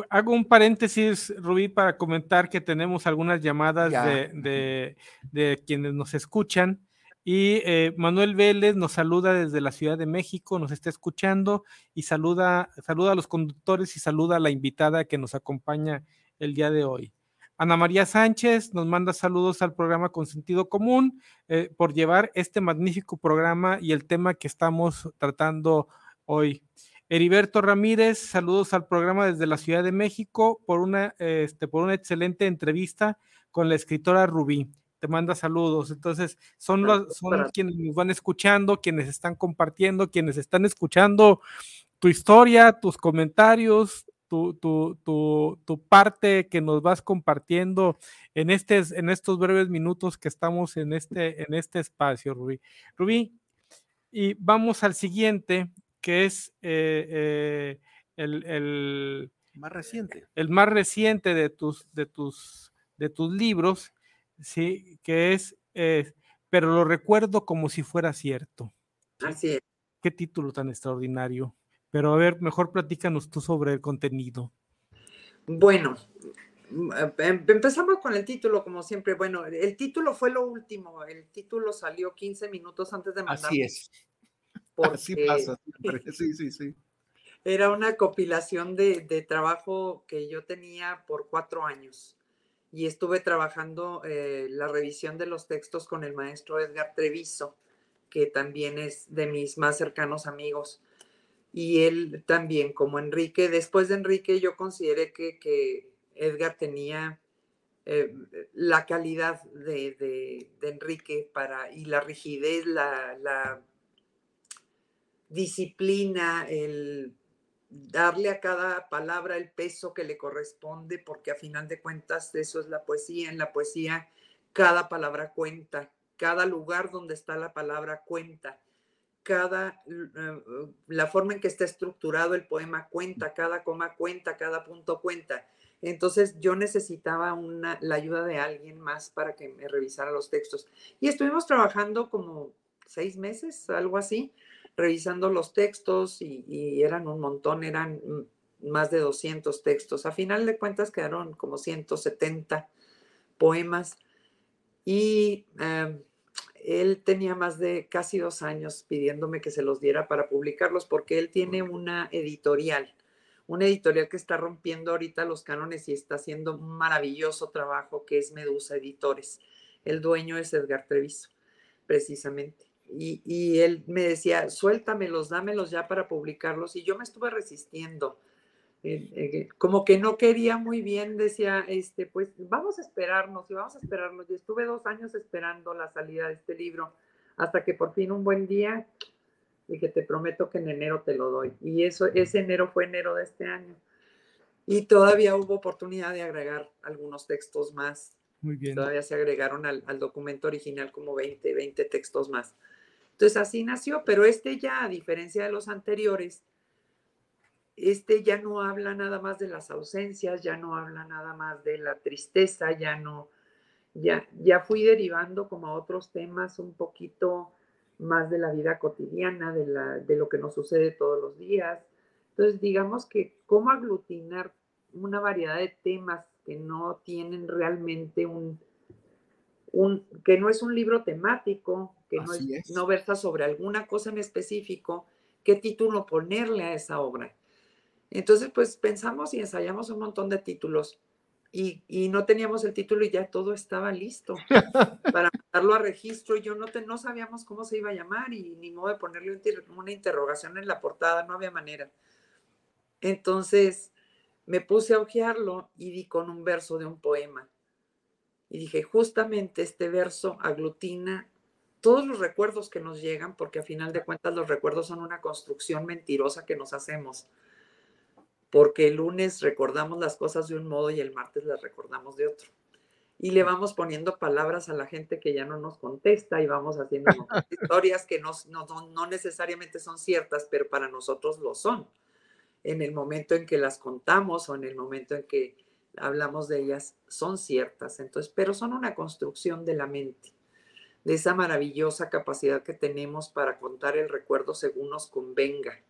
Speaker 10: Hago un paréntesis, Rubí, para comentar que tenemos algunas llamadas de- de quienes nos escuchan. Y eh, Manuel Vélez nos saluda desde la Ciudad de México, nos está escuchando y saluda, saluda a los conductores y saluda a la invitada que nos acompaña el día de hoy. Ana María Sánchez nos manda saludos al programa con sentido común eh, por llevar este magnífico programa y el tema que estamos tratando hoy. Heriberto Ramírez, saludos al programa desde la Ciudad de México por una, este, por una excelente entrevista con la escritora Rubí. Te manda saludos. Entonces, son, los, son quienes nos van escuchando, quienes están compartiendo, quienes están escuchando tu historia, tus comentarios, tu, tu, tu, tu parte que nos vas compartiendo en, este, en estos breves minutos que estamos en este, en este espacio, Rubí. Rubí, y vamos al siguiente, que es eh, eh, el, el-
Speaker 11: Más reciente.
Speaker 10: el más reciente de tus, de tus, de tus libros, sí, que es, eh, pero lo recuerdo como si fuera cierto.
Speaker 12: Así es.
Speaker 10: Qué título tan extraordinario. Pero a ver, mejor platícanos tú sobre el contenido.
Speaker 12: Bueno, mm, em- empezamos con el título, como siempre. Bueno, el título fue lo último. El título salió 15 minutos antes de mandar.
Speaker 11: Así es. [LAUGHS] Así
Speaker 12: porque
Speaker 11: pasa siempre. [LAUGHS] Sí, sí, sí.
Speaker 12: Era una compilación de, de trabajo que yo tenía por cuatro años. Y estuve trabajando eh, la revisión de los textos con el maestro Edgar Treviso, que también es de mis más cercanos amigos. Y él también, como Enrique, después de Enrique yo consideré que, que Edgar tenía eh, la calidad de, de- Enrique para, y la rigidez, la disciplina, el darle a cada palabra el peso que le corresponde, porque a final de cuentas eso es la poesía. En la poesía cada palabra cuenta, cada lugar donde está la palabra cuenta, cada, eh, la forma en que está estructurado el poema cuenta, cada coma cuenta, cada punto cuenta. Entonces yo necesitaba una, la ayuda de alguien más para que me revisara los textos. Y estuvimos trabajando como seis meses, algo así, revisando los textos y, y eran un montón, eran más de 200 textos. A final de cuentas quedaron como 170 poemas y eh, él tenía más de casi dos años pidiéndome que se los diera para publicarlos porque él tiene una editorial, una editorial que está rompiendo ahorita los cánones y está haciendo un maravilloso trabajo que es Medusa Editores. El dueño es Edgar Treviso, precisamente. Y, y él me decía, suéltamelos, dámelos ya para publicarlos. Y yo me estuve resistiendo. Eh, eh, como que no quería muy bien, decía, este, pues vamos a esperarnos y vamos a esperarnos. Y estuve dos años esperando la salida de este libro, hasta que por fin un buen día dije, te prometo que en enero te lo doy. Y eso, ese enero fue enero de este año. Y todavía hubo oportunidad de agregar algunos textos más.
Speaker 10: Muy bien.
Speaker 12: Todavía se agregaron al, al documento original como 20, 20 textos más. Entonces así nació, pero este ya, a diferencia de los anteriores, este ya no habla nada más de las ausencias, ya no habla nada más de la tristeza, ya no, ya, ya fui derivando como a otros temas un poquito más de la vida cotidiana, de, la, de lo que nos sucede todos los días. Entonces, digamos que cómo aglutinar una variedad de temas que no tienen realmente un, un que no es un libro temático, que no, es, no versa sobre alguna cosa en específico, qué título ponerle a esa obra. Entonces, pues pensamos y ensayamos un montón de títulos y, y, no teníamos el título y ya todo estaba listo [LAUGHS] para mandarlo a registro. Yo no, te, no sabíamos cómo se iba a llamar y ni modo de ponerle una interrogación en la portada, no había manera. Entonces me puse a hojearlo y di con un verso de un poema. Y dije, justamente este verso aglutina todos los recuerdos que nos llegan, porque a final de cuentas los recuerdos son una construcción mentirosa que nos hacemos porque el lunes recordamos las cosas de un modo y el martes las recordamos de otro. Y le vamos poniendo palabras a la gente que ya no nos contesta y vamos haciendo [LAUGHS] historias que no, no, necesariamente son ciertas, pero para nosotros lo son. En el momento en que las contamos o en el momento en que hablamos de ellas, son ciertas. Entonces, pero son una construcción de la mente, de esa maravillosa capacidad que tenemos para contar el recuerdo según nos convenga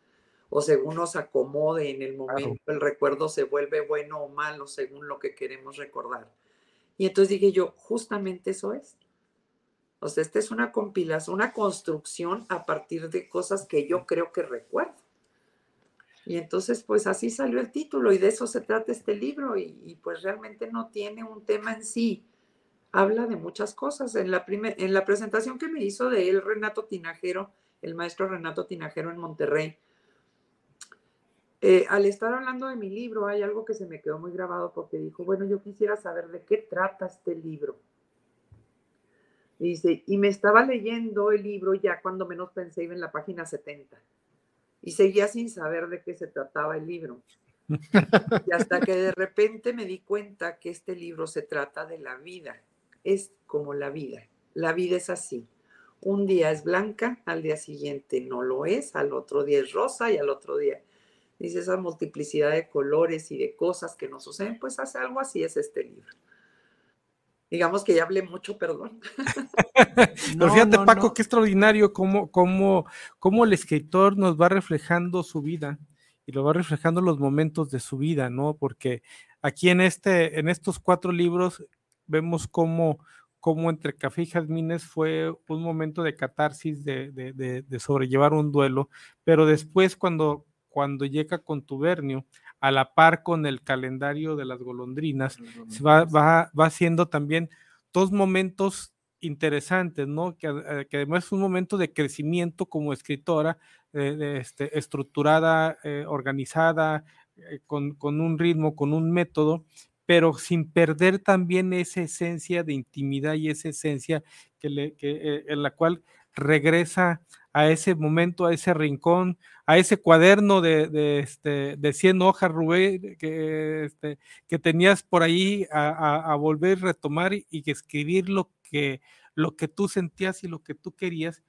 Speaker 12: o según nos acomode en el momento, el recuerdo se vuelve bueno o malo según lo que queremos recordar. Y entonces dije yo, justamente eso es. O sea, esta es una compilación, una construcción a partir de cosas que yo creo que recuerdo. Y entonces, pues así salió el título y de eso se trata este libro y, pues realmente no tiene un tema en sí. Habla de muchas cosas. En la, en la presentación que me hizo de él Renato Tinajero, el maestro Renato Tinajero en Monterrey, eh, al estar hablando de mi libro, hay algo que se me quedó muy grabado porque dijo, bueno, yo quisiera saber de qué trata este libro. Dice, y me estaba leyendo el libro ya cuando menos pensé iba en la página 70. Y seguía sin saber de qué se trataba el libro. Y hasta que de repente me di cuenta que este libro se trata de la vida. Es como la vida. La vida es así. Un día es blanca, al día siguiente no lo es, al otro día es rosa y al otro día dice esa multiplicidad de colores y de cosas que nos suceden, pues hace algo así es este libro. Digamos que ya hablé mucho, perdón. [LAUGHS]
Speaker 10: Pero fíjate, Paco, qué extraordinario cómo, cómo, cómo el escritor nos va reflejando su vida y lo va reflejando los momentos de su vida, ¿no? Porque aquí en, este, en estos cuatro libros vemos cómo, cómo entre Café y Jazmines fue un momento de catarsis, de, de, de sobrellevar un duelo, pero después cuando, cuando llega contubernio, a la par con el calendario de las golondrinas, va, va, va haciendo también dos momentos interesantes, ¿no? Que, eh, que, además es un momento de crecimiento como escritora, eh, este, estructurada, eh, organizada, eh, con, con, un ritmo, con un método, pero sin perder también esa esencia de intimidad y esa esencia que le, que, en la cual regresa a ese momento, a ese rincón, a ese cuaderno de, de, este, de 100 hojas, Rubén, que, este, que tenías por ahí a, a, a, volver a retomar y que escribir lo que, lo que tú sentías y lo que tú querías,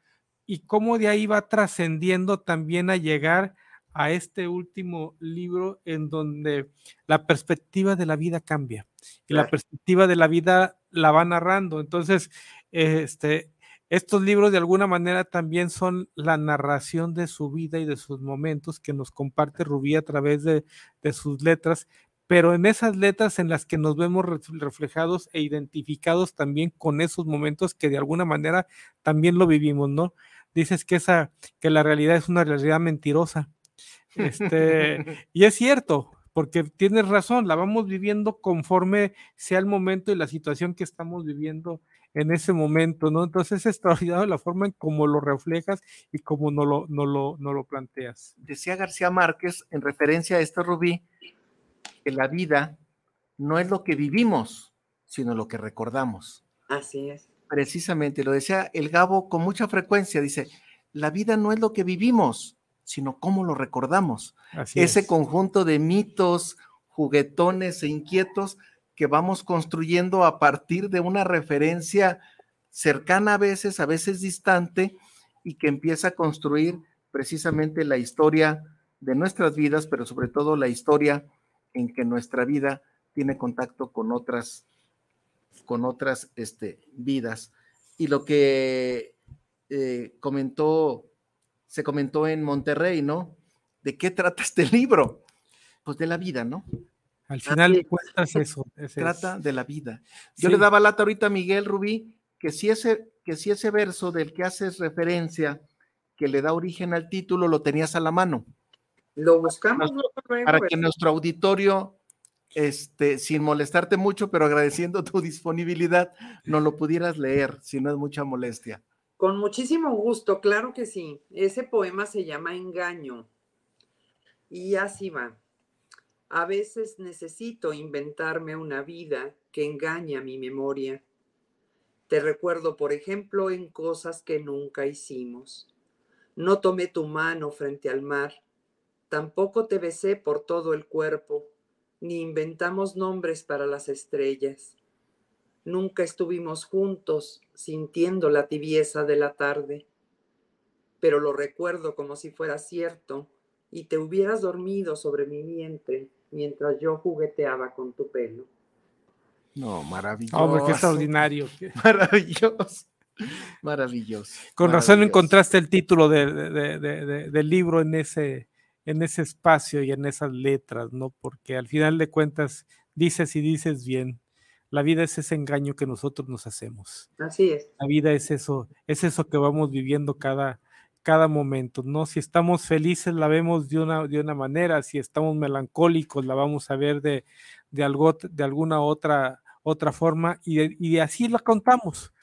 Speaker 10: y cómo de ahí va trascendiendo también a llegar a este último libro en donde la perspectiva de la vida cambia y la perspectiva de la vida la va narrando. Entonces, este, estos libros de alguna manera también son la narración de su vida y de sus momentos que nos comparte Rubí a través de, de sus letras, pero en esas letras en las que nos vemos reflejados e identificados también con esos momentos que de alguna manera también lo vivimos, ¿no? Dices que esa, que la realidad es una realidad mentirosa. Este, [LAUGHS] y es cierto, porque tienes razón, la vamos viviendo conforme sea el momento y la situación que estamos viviendo en ese momento, ¿no? Entonces es extraordinario la forma en cómo lo reflejas y cómo no lo, no lo, no lo planteas.
Speaker 11: Decía García Márquez, en referencia a este Rubí, que la vida no es lo que vivimos, sino lo que recordamos.
Speaker 12: Así es.
Speaker 11: Precisamente, lo decía el Gabo con mucha frecuencia, dice, la vida no es lo que vivimos, sino cómo lo recordamos.
Speaker 10: Así
Speaker 11: Ese
Speaker 10: es.
Speaker 11: conjunto de mitos, juguetones e inquietos que vamos construyendo a partir de una referencia cercana a veces, a veces distante, y que empieza a construir precisamente la historia de nuestras vidas, pero sobre todo la historia en que nuestra vida tiene contacto con otras, con otras este, vidas. Y lo que eh, comentó, se comentó en Monterrey, ¿no? ¿De qué trata este [LAUGHS] libro? Pues de la vida, ¿no?
Speaker 10: Al final de cuentas eso. ese
Speaker 11: Trata
Speaker 10: es.
Speaker 11: de la vida. Yo
Speaker 10: Sí.
Speaker 11: le daba lata ahorita a Miguel Rubí que si ese, que si ese verso del que haces referencia, que le da origen al título, lo tenías a la mano.
Speaker 12: Lo buscamos
Speaker 11: Para
Speaker 12: ¿verdad?
Speaker 11: que nuestro auditorio, este, sin molestarte mucho, pero agradeciendo tu disponibilidad, nos lo pudieras leer, si no es mucha molestia.
Speaker 12: Con muchísimo gusto, claro que sí. Ese poema se llama Engaño. Y así va. A veces necesito inventarme una vida que engaña mi memoria. Te recuerdo, por ejemplo, en cosas que nunca hicimos. No tomé tu mano frente al mar. Tampoco te besé por todo el cuerpo, ni inventamos nombres para las estrellas. Nunca estuvimos juntos sintiendo la tibieza de la tarde, pero lo recuerdo como si fuera cierto y te hubieras dormido sobre mi vientre mientras yo jugueteaba con tu pelo.
Speaker 11: No, maravilloso.
Speaker 10: Hombre, qué extraordinario. [LAUGHS]
Speaker 11: Maravilloso. Maravilloso.
Speaker 10: Con razón encontraste el título de- de- de- de- del libro en ese, en ese espacio y en esas letras, ¿no? Porque al final de cuentas dices y dices bien, la vida es ese engaño que nosotros nos hacemos.
Speaker 12: Así es.
Speaker 10: La vida es eso, es eso que vamos viviendo cada, cada momento, ¿no? Si estamos felices la vemos de una, de una manera, si estamos melancólicos la vamos a ver de, de, algo, de alguna otra, otra forma y, y así la contamos,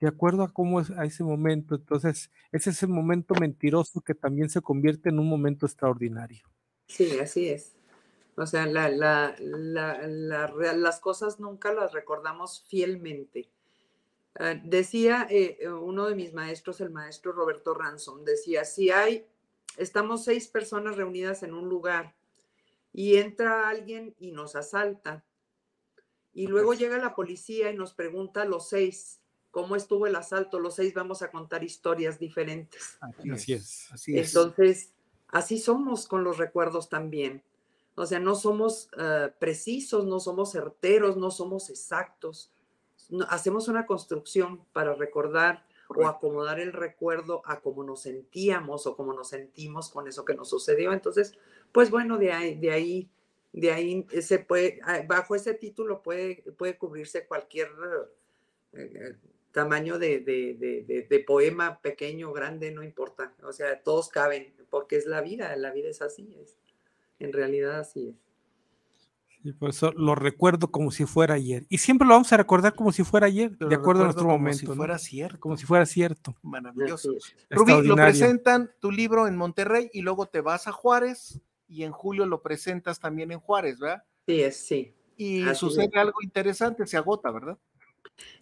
Speaker 10: de acuerdo a cómo es a ese momento. Entonces, ese es el momento mentiroso que también se convierte en un momento extraordinario.
Speaker 12: Sí, así es. O sea, la, la, la, las cosas nunca las recordamos fielmente. Ah, decía eh, eh, uno de mis maestros, el maestro Roberto Ransom, decía, si hay, estamos seis personas reunidas en un lugar y entra alguien y nos asalta, y luego llega la policía y nos pregunta a los seis, ¿cómo estuvo el asalto? Los seis vamos a contar historias diferentes.
Speaker 10: Así es.
Speaker 11: Así es.
Speaker 12: Entonces, así somos con los recuerdos también. O sea, no somos eh, precisos, no somos certeros, no somos exactos. Hacemos una construcción para recordar o acomodar el recuerdo a cómo nos sentíamos o cómo nos sentimos con eso que nos sucedió. Entonces, pues bueno, de ahí, de ahí, de ahí se puede, ah, bajo ese título puede, puede cubrirse cualquier eh, eh, tamaño de- de- de poema, pequeño, grande, no importa. O sea, todos caben, porque es la vida, la vida es así, es. En realidad así es.
Speaker 10: Y por eso lo recuerdo como si fuera ayer. Y siempre lo vamos a recordar como si fuera ayer,
Speaker 11: Pero
Speaker 10: de acuerdo a nuestro
Speaker 11: como
Speaker 10: momento.
Speaker 11: si
Speaker 10: ¿no?
Speaker 11: fuera cierto.
Speaker 10: Como si fuera cierto.
Speaker 11: Maravilloso. Rubí, lo presentan tu libro en Monterrey y luego te vas a Juárez y en julio lo presentas también en Juárez, ¿verdad?
Speaker 12: Sí, es, sí.
Speaker 11: Y
Speaker 12: Así
Speaker 11: sucede
Speaker 12: es.
Speaker 11: algo interesante, se agota, ¿verdad?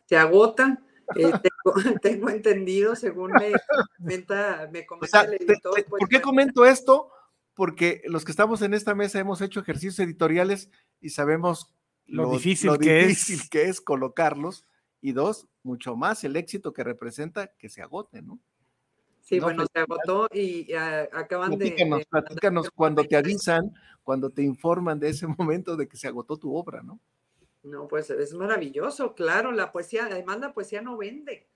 Speaker 12: Se agota. eh, [LAUGHS] tengo, tengo entendido, según me [LAUGHS] comenta, me
Speaker 11: O
Speaker 12: comenta
Speaker 11: sea,
Speaker 12: el
Speaker 11: te-
Speaker 12: editor.
Speaker 11: te-
Speaker 12: pues,
Speaker 11: ¿por qué comento esto? Porque los que estamos en esta mesa hemos hecho ejercicios editoriales y sabemos
Speaker 10: Lo difícil
Speaker 11: lo
Speaker 10: que es.
Speaker 11: difícil que es colocarlos. Y dos, mucho más el éxito que representa que se agote, ¿no?
Speaker 12: Sí,
Speaker 11: no,
Speaker 12: bueno, se agotó y ah, acaban de-
Speaker 11: Platícanos,
Speaker 12: de.
Speaker 11: platícanos cuando te avisan, cuando te informan de ese [LAUGHS] momento de que se agotó tu obra, ¿no?
Speaker 12: No, pues es maravilloso, claro, la poesía, además la poesía no vende.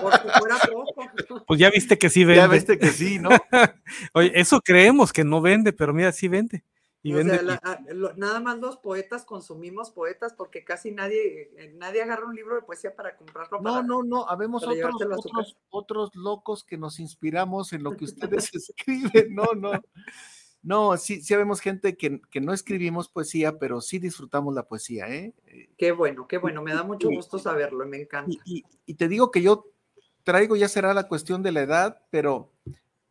Speaker 12: Por si fuera poco.
Speaker 10: Pues ya viste que sí
Speaker 11: Ya
Speaker 10: vende.
Speaker 11: viste que sí, ¿no? [LAUGHS]
Speaker 10: Oye, eso creemos que no vende, pero mira, sí vende. Y
Speaker 12: O
Speaker 10: vende.
Speaker 12: sea, la- a- lo- nada más los poetas consumimos poetas porque casi nadie, eh, nadie agarra un libro de poesía para comprarlo.
Speaker 11: No,
Speaker 12: para-
Speaker 11: no, no, habemos otros, otros, otros locos que nos inspiramos en lo que [LAUGHS] ustedes [LAUGHS] escriben. No, no. No, sí, sí habemos gente que, que no escribimos poesía, pero sí disfrutamos la poesía, ¿eh?
Speaker 12: Qué bueno, qué bueno, me da mucho gusto saberlo, me encanta.
Speaker 11: Y, y- y te digo que yo traigo, ya será la cuestión de la edad, pero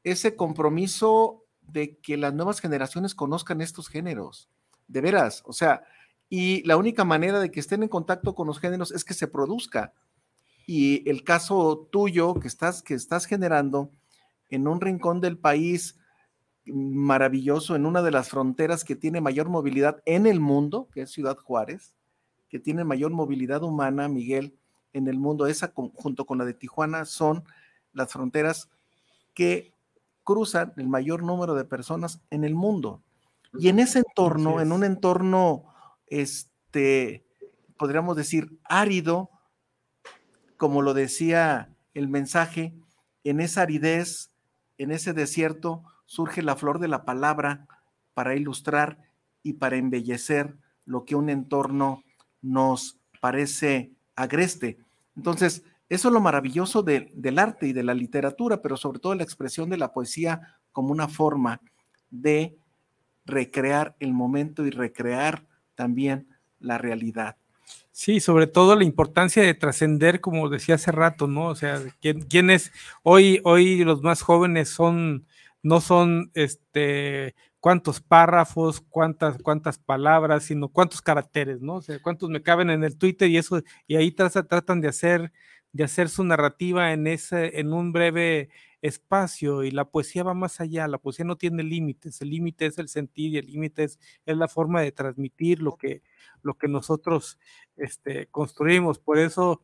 Speaker 11: ese compromiso de que las nuevas generaciones conozcan estos géneros. De veras, o sea, y la única manera de que estén en contacto con los géneros es que se produzca. Y el caso tuyo que estás, que estás generando en un rincón del país maravilloso, en una de las fronteras que tiene mayor movilidad en el mundo, que es Ciudad Juárez, que tiene mayor movilidad humana, Miguel, en el mundo, esa junto con la de Tijuana, son las fronteras que cruzan el mayor número de personas en el mundo. Y en ese entorno, en un entorno, este, podríamos decir, árido, como lo decía el mensaje, en esa aridez, en ese desierto, surge la flor de la palabra para ilustrar y para embellecer lo que un entorno nos parece agreste. Entonces, eso es lo maravilloso del arte y de la literatura, pero sobre todo la expresión de la poesía como una forma de recrear el momento y recrear también la realidad.
Speaker 10: Sí, sobre todo la importancia de trascender, como decía hace rato, ¿no? O sea, ¿quién, hoy, hoy los más jóvenes son, no son este cuántos párrafos, cuántas, cuántas palabras, sino cuántos caracteres, ¿no? O cuántos me caben en el Twitter y eso, y ahí tratan de hacer, de hacer su narrativa en ese, en un breve espacio, y la poesía va más allá, la poesía no tiene límites, el límite es el sentir y el límite es, la forma de transmitir lo que, lo que nosotros este, construimos. Por eso,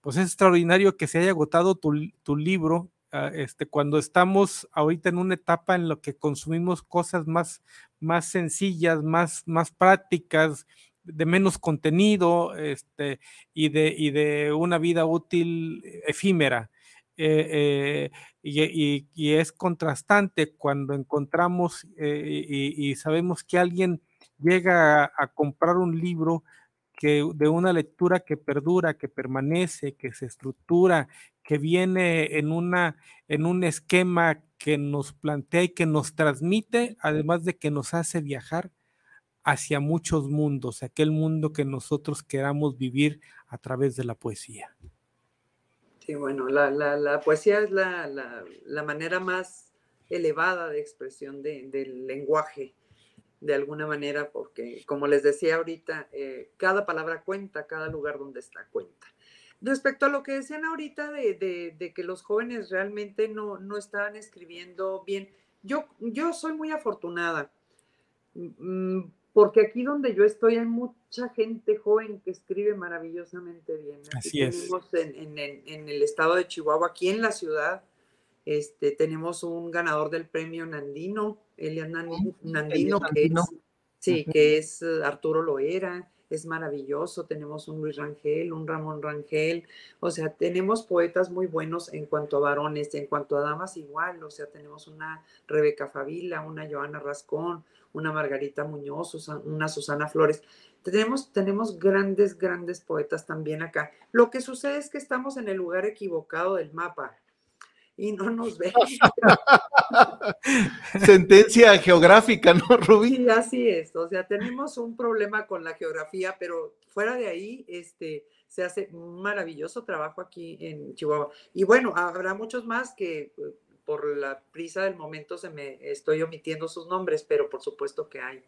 Speaker 10: pues es extraordinario que se haya agotado tu, tu libro este, cuando estamos ahorita en una etapa en la que consumimos cosas más, más sencillas, más, más prácticas, de menos contenido este, y, de, y de una vida útil efímera. Eh, eh, y, es contrastante cuando encontramos eh, y, sabemos que alguien llega a, a comprar un libro que, de una lectura que perdura, que permanece, que se estructura, que viene en, una, en un esquema que nos plantea y que nos transmite, además de que nos hace viajar hacia muchos mundos, aquel mundo que nosotros queramos vivir a través de la poesía.
Speaker 12: Sí, bueno, la, poesía es la, manera más elevada de expresión del lenguaje, de alguna manera, porque como les decía ahorita, eh, cada palabra cuenta, cada lugar donde está cuenta. Respecto a lo que decían ahorita de, que los jóvenes realmente no, no, estaban escribiendo bien, yo, yo soy muy afortunada, mm, porque aquí donde yo estoy hay mucha gente joven que escribe maravillosamente bien.
Speaker 10: Así es.
Speaker 12: En, en, el estado de Chihuahua, aquí en la ciudad, este, tenemos un ganador del premio Nandino, Elian Nandino, que es, sí, que es eh, Arturo Loera es maravilloso. Tenemos un Luis Rangel, un Ramón Rangel, o sea, tenemos poetas muy buenos en cuanto a varones, en cuanto a damas igual, o sea, tenemos una Rebeca Favila, una Joana Rascón, una Margarita Muñoz, una Susana Flores. Tenemos, tenemos grandes, grandes poetas también acá. Lo que sucede es que estamos en el lugar equivocado del mapa y no nos ven. [LAUGHS]
Speaker 11: Sentencia geográfica, ¿no, Rubí?
Speaker 12: Sí, así es. O sea, tenemos un problema con la geografía, pero fuera de ahí, este, se hace un maravilloso trabajo aquí en Chihuahua. Y bueno, habrá muchos más que eh, por la prisa del momento se me estoy omitiendo sus nombres, pero por supuesto que hay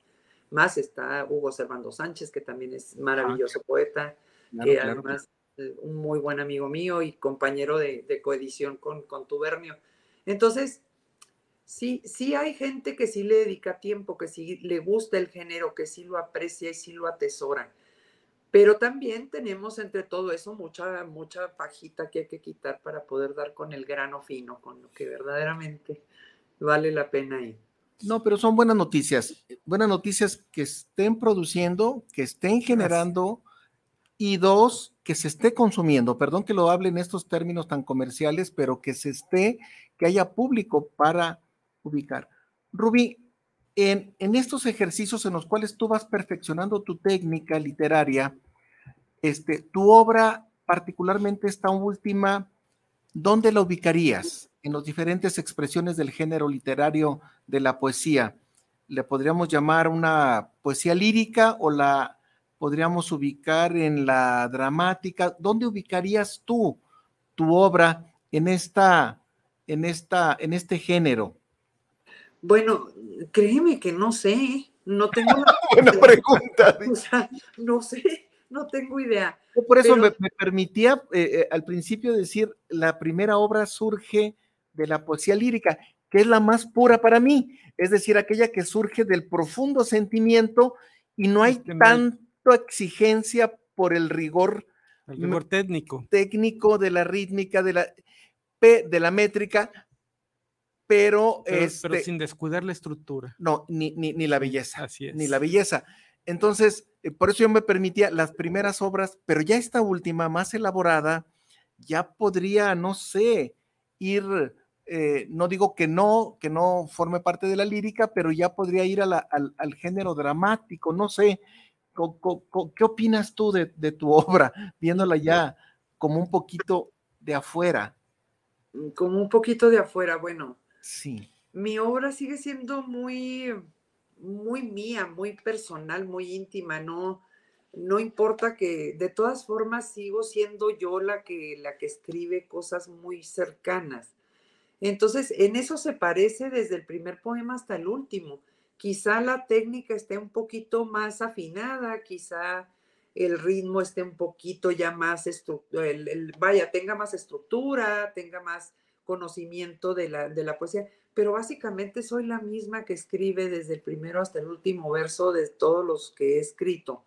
Speaker 12: más. Está Hugo Servando Sánchez, que también es maravilloso poeta, que además eh, un muy buen amigo mío y compañero de, coedición con, con Tubernio. Entonces, sí, sí hay gente que sí le dedica tiempo, que sí le gusta el género, que sí lo aprecia y sí lo atesora. Pero también tenemos entre todo eso mucha, mucha pajita que hay que quitar para poder dar con el grano fino, con lo que verdaderamente vale la pena ir.
Speaker 11: No, pero son buenas noticias. Buenas noticias que estén produciendo, que estén generando y dos, que se esté consumiendo, perdón que lo hable en estos términos tan comerciales, pero que se esté, que haya público para ubicar. Rubí, en, en estos ejercicios en los cuales tú vas perfeccionando tu técnica literaria, este, tu obra, particularmente esta última, ¿dónde la ubicarías en las diferentes expresiones del género literario de la poesía? ¿Le podríamos llamar una poesía lírica o la podríamos ubicar en la dramática? ¿Dónde ubicarías tú tu obra en esta, en esta, en este género?
Speaker 12: Bueno, créeme que no sé, no tengo [LAUGHS]
Speaker 11: Buena pregunta. [LAUGHS]
Speaker 12: o sea, no sé, no tengo idea.
Speaker 11: Yo por eso
Speaker 12: Pero-
Speaker 11: me, me permitía eh, eh, al principio decir, la primera obra surge de la poesía lírica, que es la más pura para mí, es decir, aquella que surge del profundo sentimiento y no hay
Speaker 10: que no hay-
Speaker 11: tanta exigencia por el rigor
Speaker 10: El rigor técnico.
Speaker 11: técnico de la rítmica, de la, de la métrica, pero,
Speaker 10: Pero, pero
Speaker 11: este,
Speaker 10: sin descuidar la estructura.
Speaker 11: no, ni, ni, ni la belleza
Speaker 10: Así es.
Speaker 11: ni la belleza. Entonces, eh, por eso yo me permitía las primeras obras, pero ya esta última, más elaborada, ya podría, no sé, ir, eh, no digo que no, que no forme parte de la lírica, pero ya podría ir a la- al, al género dramático, no sé. ¿Qué opinas tú de, de tu [LAUGHS] obra, viéndola ya como un poquito de afuera?
Speaker 12: Como un poquito de afuera, bueno,
Speaker 11: Sí.
Speaker 12: mi obra sigue siendo muy, muy mía, muy personal, muy íntima, no, no importa que de todas formas sigo siendo yo la que, la que escribe cosas muy cercanas. Entonces, en eso se parece desde el primer poema hasta el último. Quizá la técnica esté un poquito más afinada, quizá el ritmo esté un poquito ya más, el- vaya, tenga más estructura, tenga más conocimiento de la, de la poesía, pero básicamente soy la misma que escribe desde el primero hasta el último verso de todos los que he escrito.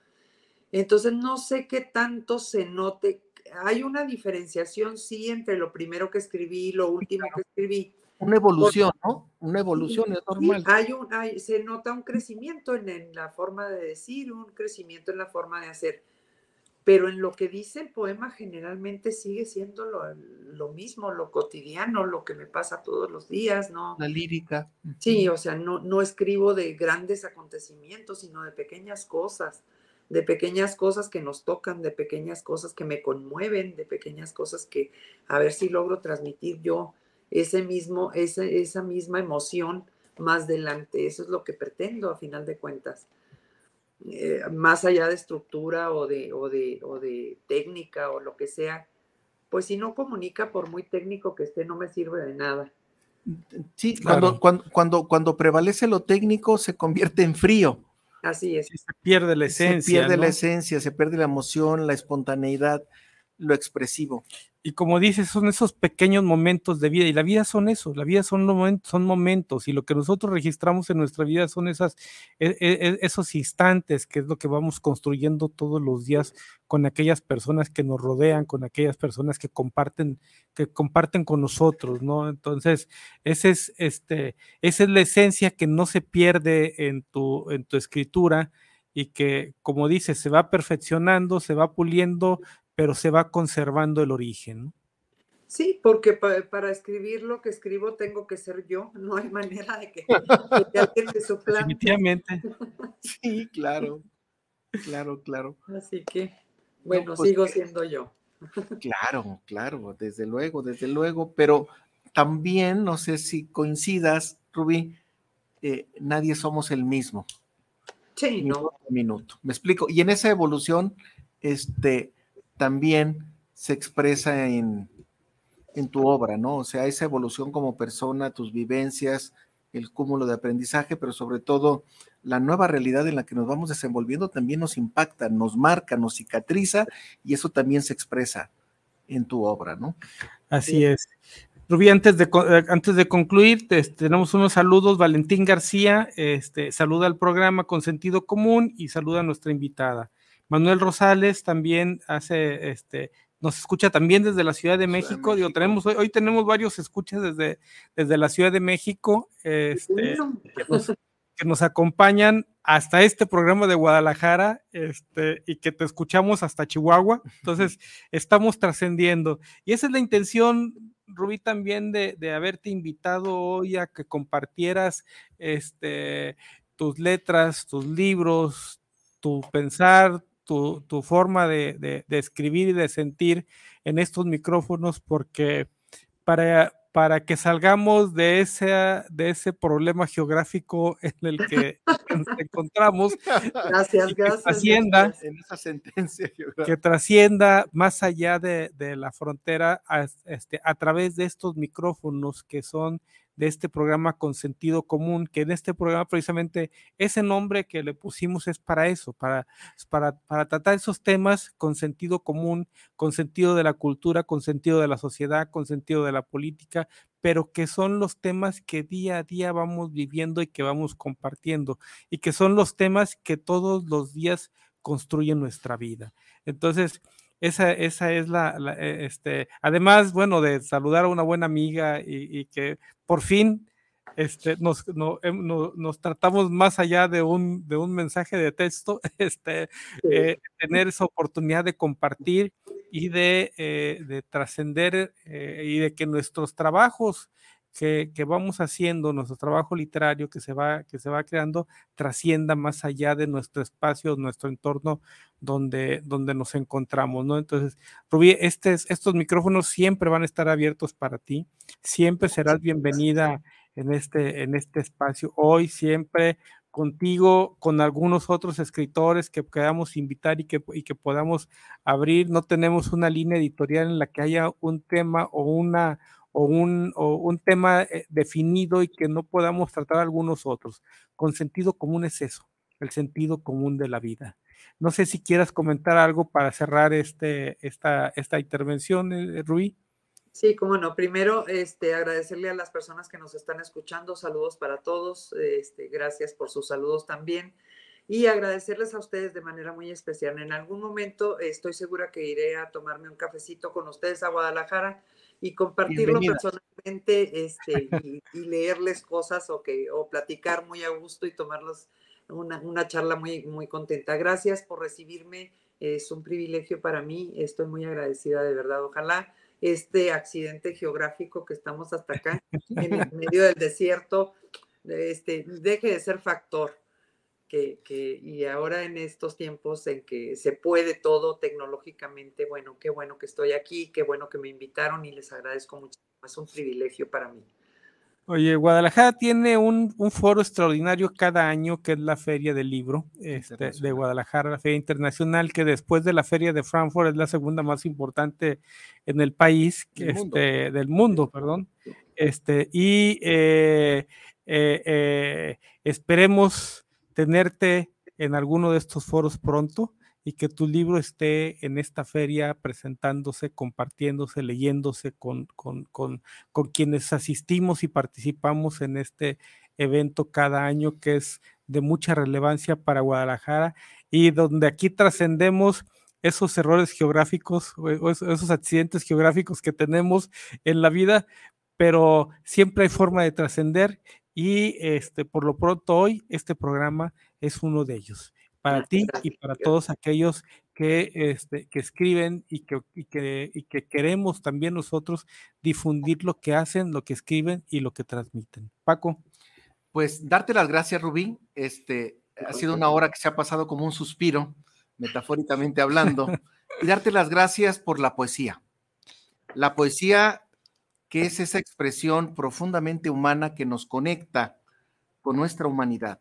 Speaker 12: Entonces no sé qué tanto se note. Hay una diferenciación, sí, entre lo primero que escribí y lo último que escribí.
Speaker 11: Una evolución, ¿no? Una evolución, es
Speaker 12: Sí,
Speaker 11: normal.
Speaker 12: hay un, hay- se nota un crecimiento en, en la forma de decir, un crecimiento en la forma de hacer. Pero en lo que dice el poema generalmente sigue siendo lo, lo mismo, lo cotidiano, lo que me pasa todos los días, ¿no?
Speaker 11: La lírica.
Speaker 12: Sí, o sea, no, no escribo de grandes acontecimientos, sino de pequeñas cosas, de pequeñas cosas que nos tocan, de pequeñas cosas que me conmueven, de pequeñas cosas que a ver si logro transmitir yo ese mismo, ese, esa misma emoción más adelante. Eso es lo que pretendo a final de cuentas. Eh, más allá de estructura o de, o, de, o de técnica o lo que sea, pues si no comunica, por muy técnico que esté, no me sirve de nada.
Speaker 11: Sí,
Speaker 10: Claro.
Speaker 11: cuando, cuando, cuando, cuando prevalece lo técnico se convierte en frío.
Speaker 12: Así es.
Speaker 10: Se pierde la esencia.
Speaker 11: se pierde
Speaker 10: ¿no?
Speaker 11: la esencia, se pierde la emoción, la espontaneidad, lo expresivo.
Speaker 10: Y como dices, son esos pequeños momentos de vida, y la vida son eso, la vida son, momen- son momentos, y lo que nosotros registramos en nuestra vida son esas, e- e- e- esos instantes, que es lo que vamos construyendo todos los días con aquellas personas que nos rodean, con aquellas personas que comparten, que comparten con nosotros, ¿no? Entonces, ese es, este, esa es la esencia que no se pierde en tu, en tu escritura, y que, como dices, se va perfeccionando, se va puliendo, pero se va conservando el origen.
Speaker 12: Sí, porque pa- para escribir lo que escribo tengo que ser yo, no hay manera de que, que alguien me suplante.
Speaker 10: Definitivamente. [LAUGHS]
Speaker 11: Sí, claro, claro, claro.
Speaker 12: Así que, bueno,
Speaker 11: pues,
Speaker 12: sigo siendo yo. [LAUGHS]
Speaker 11: Claro, claro, desde luego, desde luego, pero también, no sé si coincidas, Rubí, eh, nadie somos el mismo.
Speaker 12: Sí, no.
Speaker 11: Minuto. Me explico. Y en esa evolución, este, también se expresa en, en tu obra, ¿no? O sea, esa evolución como persona, tus vivencias, el cúmulo de aprendizaje, pero sobre todo la nueva realidad en la que nos vamos desenvolviendo también nos impacta, nos marca, nos cicatriza y eso también se expresa en tu obra, ¿no?
Speaker 10: Así es. Rubí, antes de, eh, antes de concluir, te- tenemos unos saludos. Valentín García este, saluda al programa con sentido común y saluda a nuestra invitada. Manuel Rosales también hace, este, nos escucha también desde la Ciudad de México. Digo, tenemos, hoy, hoy tenemos varios escuchas desde, desde la Ciudad de México. Este, que nos, que nos acompañan hasta este programa de Guadalajara este, y que te escuchamos hasta Chihuahua. Entonces, estamos trascendiendo. Y esa es la intención, Rubí, también de, de haberte invitado hoy a que compartieras este, tus letras, tus libros, tu pensar, tu, tu forma de, de- de escribir y de sentir en estos micrófonos, porque para, para que salgamos de ese, de ese problema geográfico en el que nos [LAUGHS] encontramos,
Speaker 12: gracias,
Speaker 10: que
Speaker 12: gracias.
Speaker 10: trascienda.
Speaker 11: En esa sentencia geográfica.
Speaker 10: que trascienda más allá de, de la frontera a, este, a través de estos micrófonos que son de este programa con sentido común, que en este programa precisamente ese nombre que le pusimos es para eso, para, para, para tratar esos temas con sentido común, con sentido de la cultura, con sentido de la sociedad, con sentido de la política, pero que son los temas que día a día vamos viviendo y que vamos compartiendo, y que son los temas que todos los días construyen nuestra vida. Entonces, esa, esa es la, eh, este, además, bueno, de saludar a una buena amiga y, que por fin este, nos, em, nos tratamos más allá de un, de un mensaje de texto, [LAUGHS] este, eh, tener esa oportunidad de compartir y de, eh, de trascender y de que nuestros trabajos que, vamos haciendo, nuestro trabajo literario que se, va, que se va creando, trascienda más allá de nuestro espacio, nuestro entorno donde, donde nos encontramos, ¿no? Entonces, Rubí, estos micrófonos siempre van a estar abiertos para ti, siempre serás bienvenida en este, en este espacio, hoy siempre contigo, con algunos otros escritores que podamos invitar y que, y que podamos abrir. No tenemos una línea editorial en la que haya un tema o una, o un, o un tema eh, definido y que no podamos tratar algunos otros. Con sentido común es eso, el sentido común de la vida. No sé si quieras comentar algo para cerrar este, esta, esta intervención, eh, Rui.
Speaker 12: Sí, cómo no. Primero, este, agradecerle a las personas que nos están escuchando. Saludos para todos. Este, gracias por sus saludos también. Y agradecerles a ustedes de manera muy especial. En algún momento estoy segura que iré a tomarme un cafecito con ustedes a Guadalajara y compartirlo personalmente este, y, leerles cosas o, que, o platicar muy a gusto y tomarlos una, una, charla muy, muy contenta. Gracias por recibirme, es un privilegio para mí, estoy muy agradecida de verdad. Ojalá este accidente geográfico que estamos hasta acá, en el [LAUGHS] medio del desierto, este, deje de ser factor que, y ahora en estos tiempos en que se puede todo tecnológicamente, bueno, qué bueno que estoy aquí, qué bueno que me invitaron y les agradezco mucho. Es un privilegio para mí.
Speaker 10: Oye, Guadalajara tiene un, foro extraordinario cada año que es la Feria del Libro este, de Guadalajara, la Feria Internacional, que después de la Feria de Frankfurt es la segunda más importante en el país, este, del mundo, perdón. Este, y eh, eh, eh, esperemos tenerte en alguno de estos foros pronto y que tu libro esté en esta feria presentándose, compartiéndose, leyéndose con, con, con, con, quienes asistimos y participamos en este evento cada año que es de mucha relevancia para Guadalajara y donde aquí trascendemos esos errores geográficos o esos accidentes geográficos que tenemos en la vida, pero siempre hay forma de trascender y este, por lo pronto hoy este programa es uno de ellos. Para ti y para todos aquellos que, este, que escriben y que, y que, y que queremos también nosotros difundir lo que hacen, lo que escriben y lo que transmiten. Paco.
Speaker 11: Pues darte las gracias, Rubí. Este, ha sido una hora que se ha pasado como un suspiro, metafóricamente hablando, [LAUGHS] y darte las gracias por la poesía. La poesía que es esa expresión profundamente humana que nos conecta con nuestra humanidad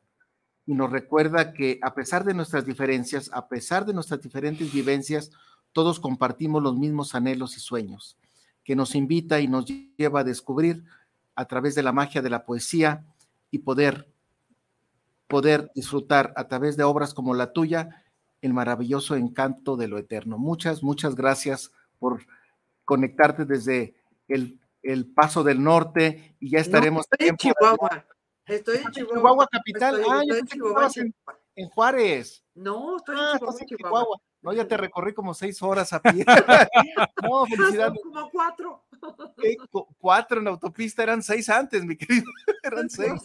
Speaker 11: y nos recuerda que a pesar de nuestras diferencias, a pesar de nuestras diferentes vivencias, todos compartimos los mismos anhelos y sueños, que nos invita y nos lleva a descubrir a través de la magia de la poesía y poder poder disfrutar a través de obras como la tuya el maravilloso encanto de lo eterno. Muchas, muchas gracias por conectarte desde el el Paso del Norte y ya estaremos.
Speaker 12: estoy en Chihuahua. Estoy en Chihuahua.
Speaker 11: Chihuahua capital. ah, yo en, Chihuahua, en, Juárez.
Speaker 12: No, estoy en ah, Chihuahua,
Speaker 11: No, ya te recorrí como seis horas a [LAUGHS] pie. [LAUGHS] no, felicidades.
Speaker 12: Como cuatro.
Speaker 11: Cuatro en autopista, eran seis antes, mi querido. [LAUGHS] Eran seis.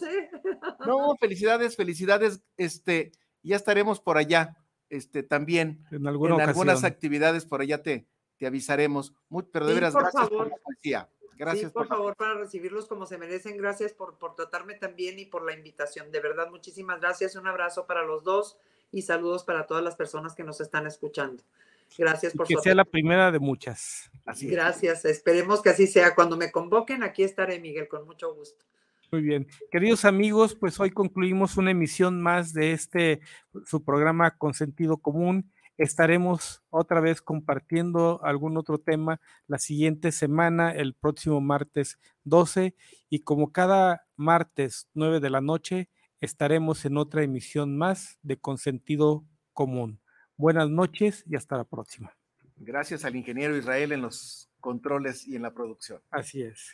Speaker 11: No, felicidades, felicidades. Este, ya estaremos por allá. Este, también en, algunas actividades por allá te, te avisaremos. Muy, pero de veras, gracias por la poesía. Gracias.
Speaker 12: por, favor, para recibirlos como se merecen. Gracias por, por tratarme también y por la invitación. De verdad, muchísimas gracias. Un abrazo para los dos y saludos para todas las personas que nos están escuchando. Gracias por
Speaker 10: Que sea la primera de muchas.
Speaker 12: Así Gracias. Esperemos que así sea. Cuando me convoquen, aquí estaré, Miguel, con mucho gusto.
Speaker 10: Muy bien. Queridos amigos, pues hoy concluimos una emisión más de este, su programa con sentido común estaremos otra vez compartiendo algún otro tema la siguiente semana, el próximo martes 12, y como cada martes 9 de la noche, estaremos en otra emisión más de Consentido Común. Buenas noches y hasta la próxima.
Speaker 11: Gracias al ingeniero Israel en los controles y en la producción.
Speaker 10: Así es.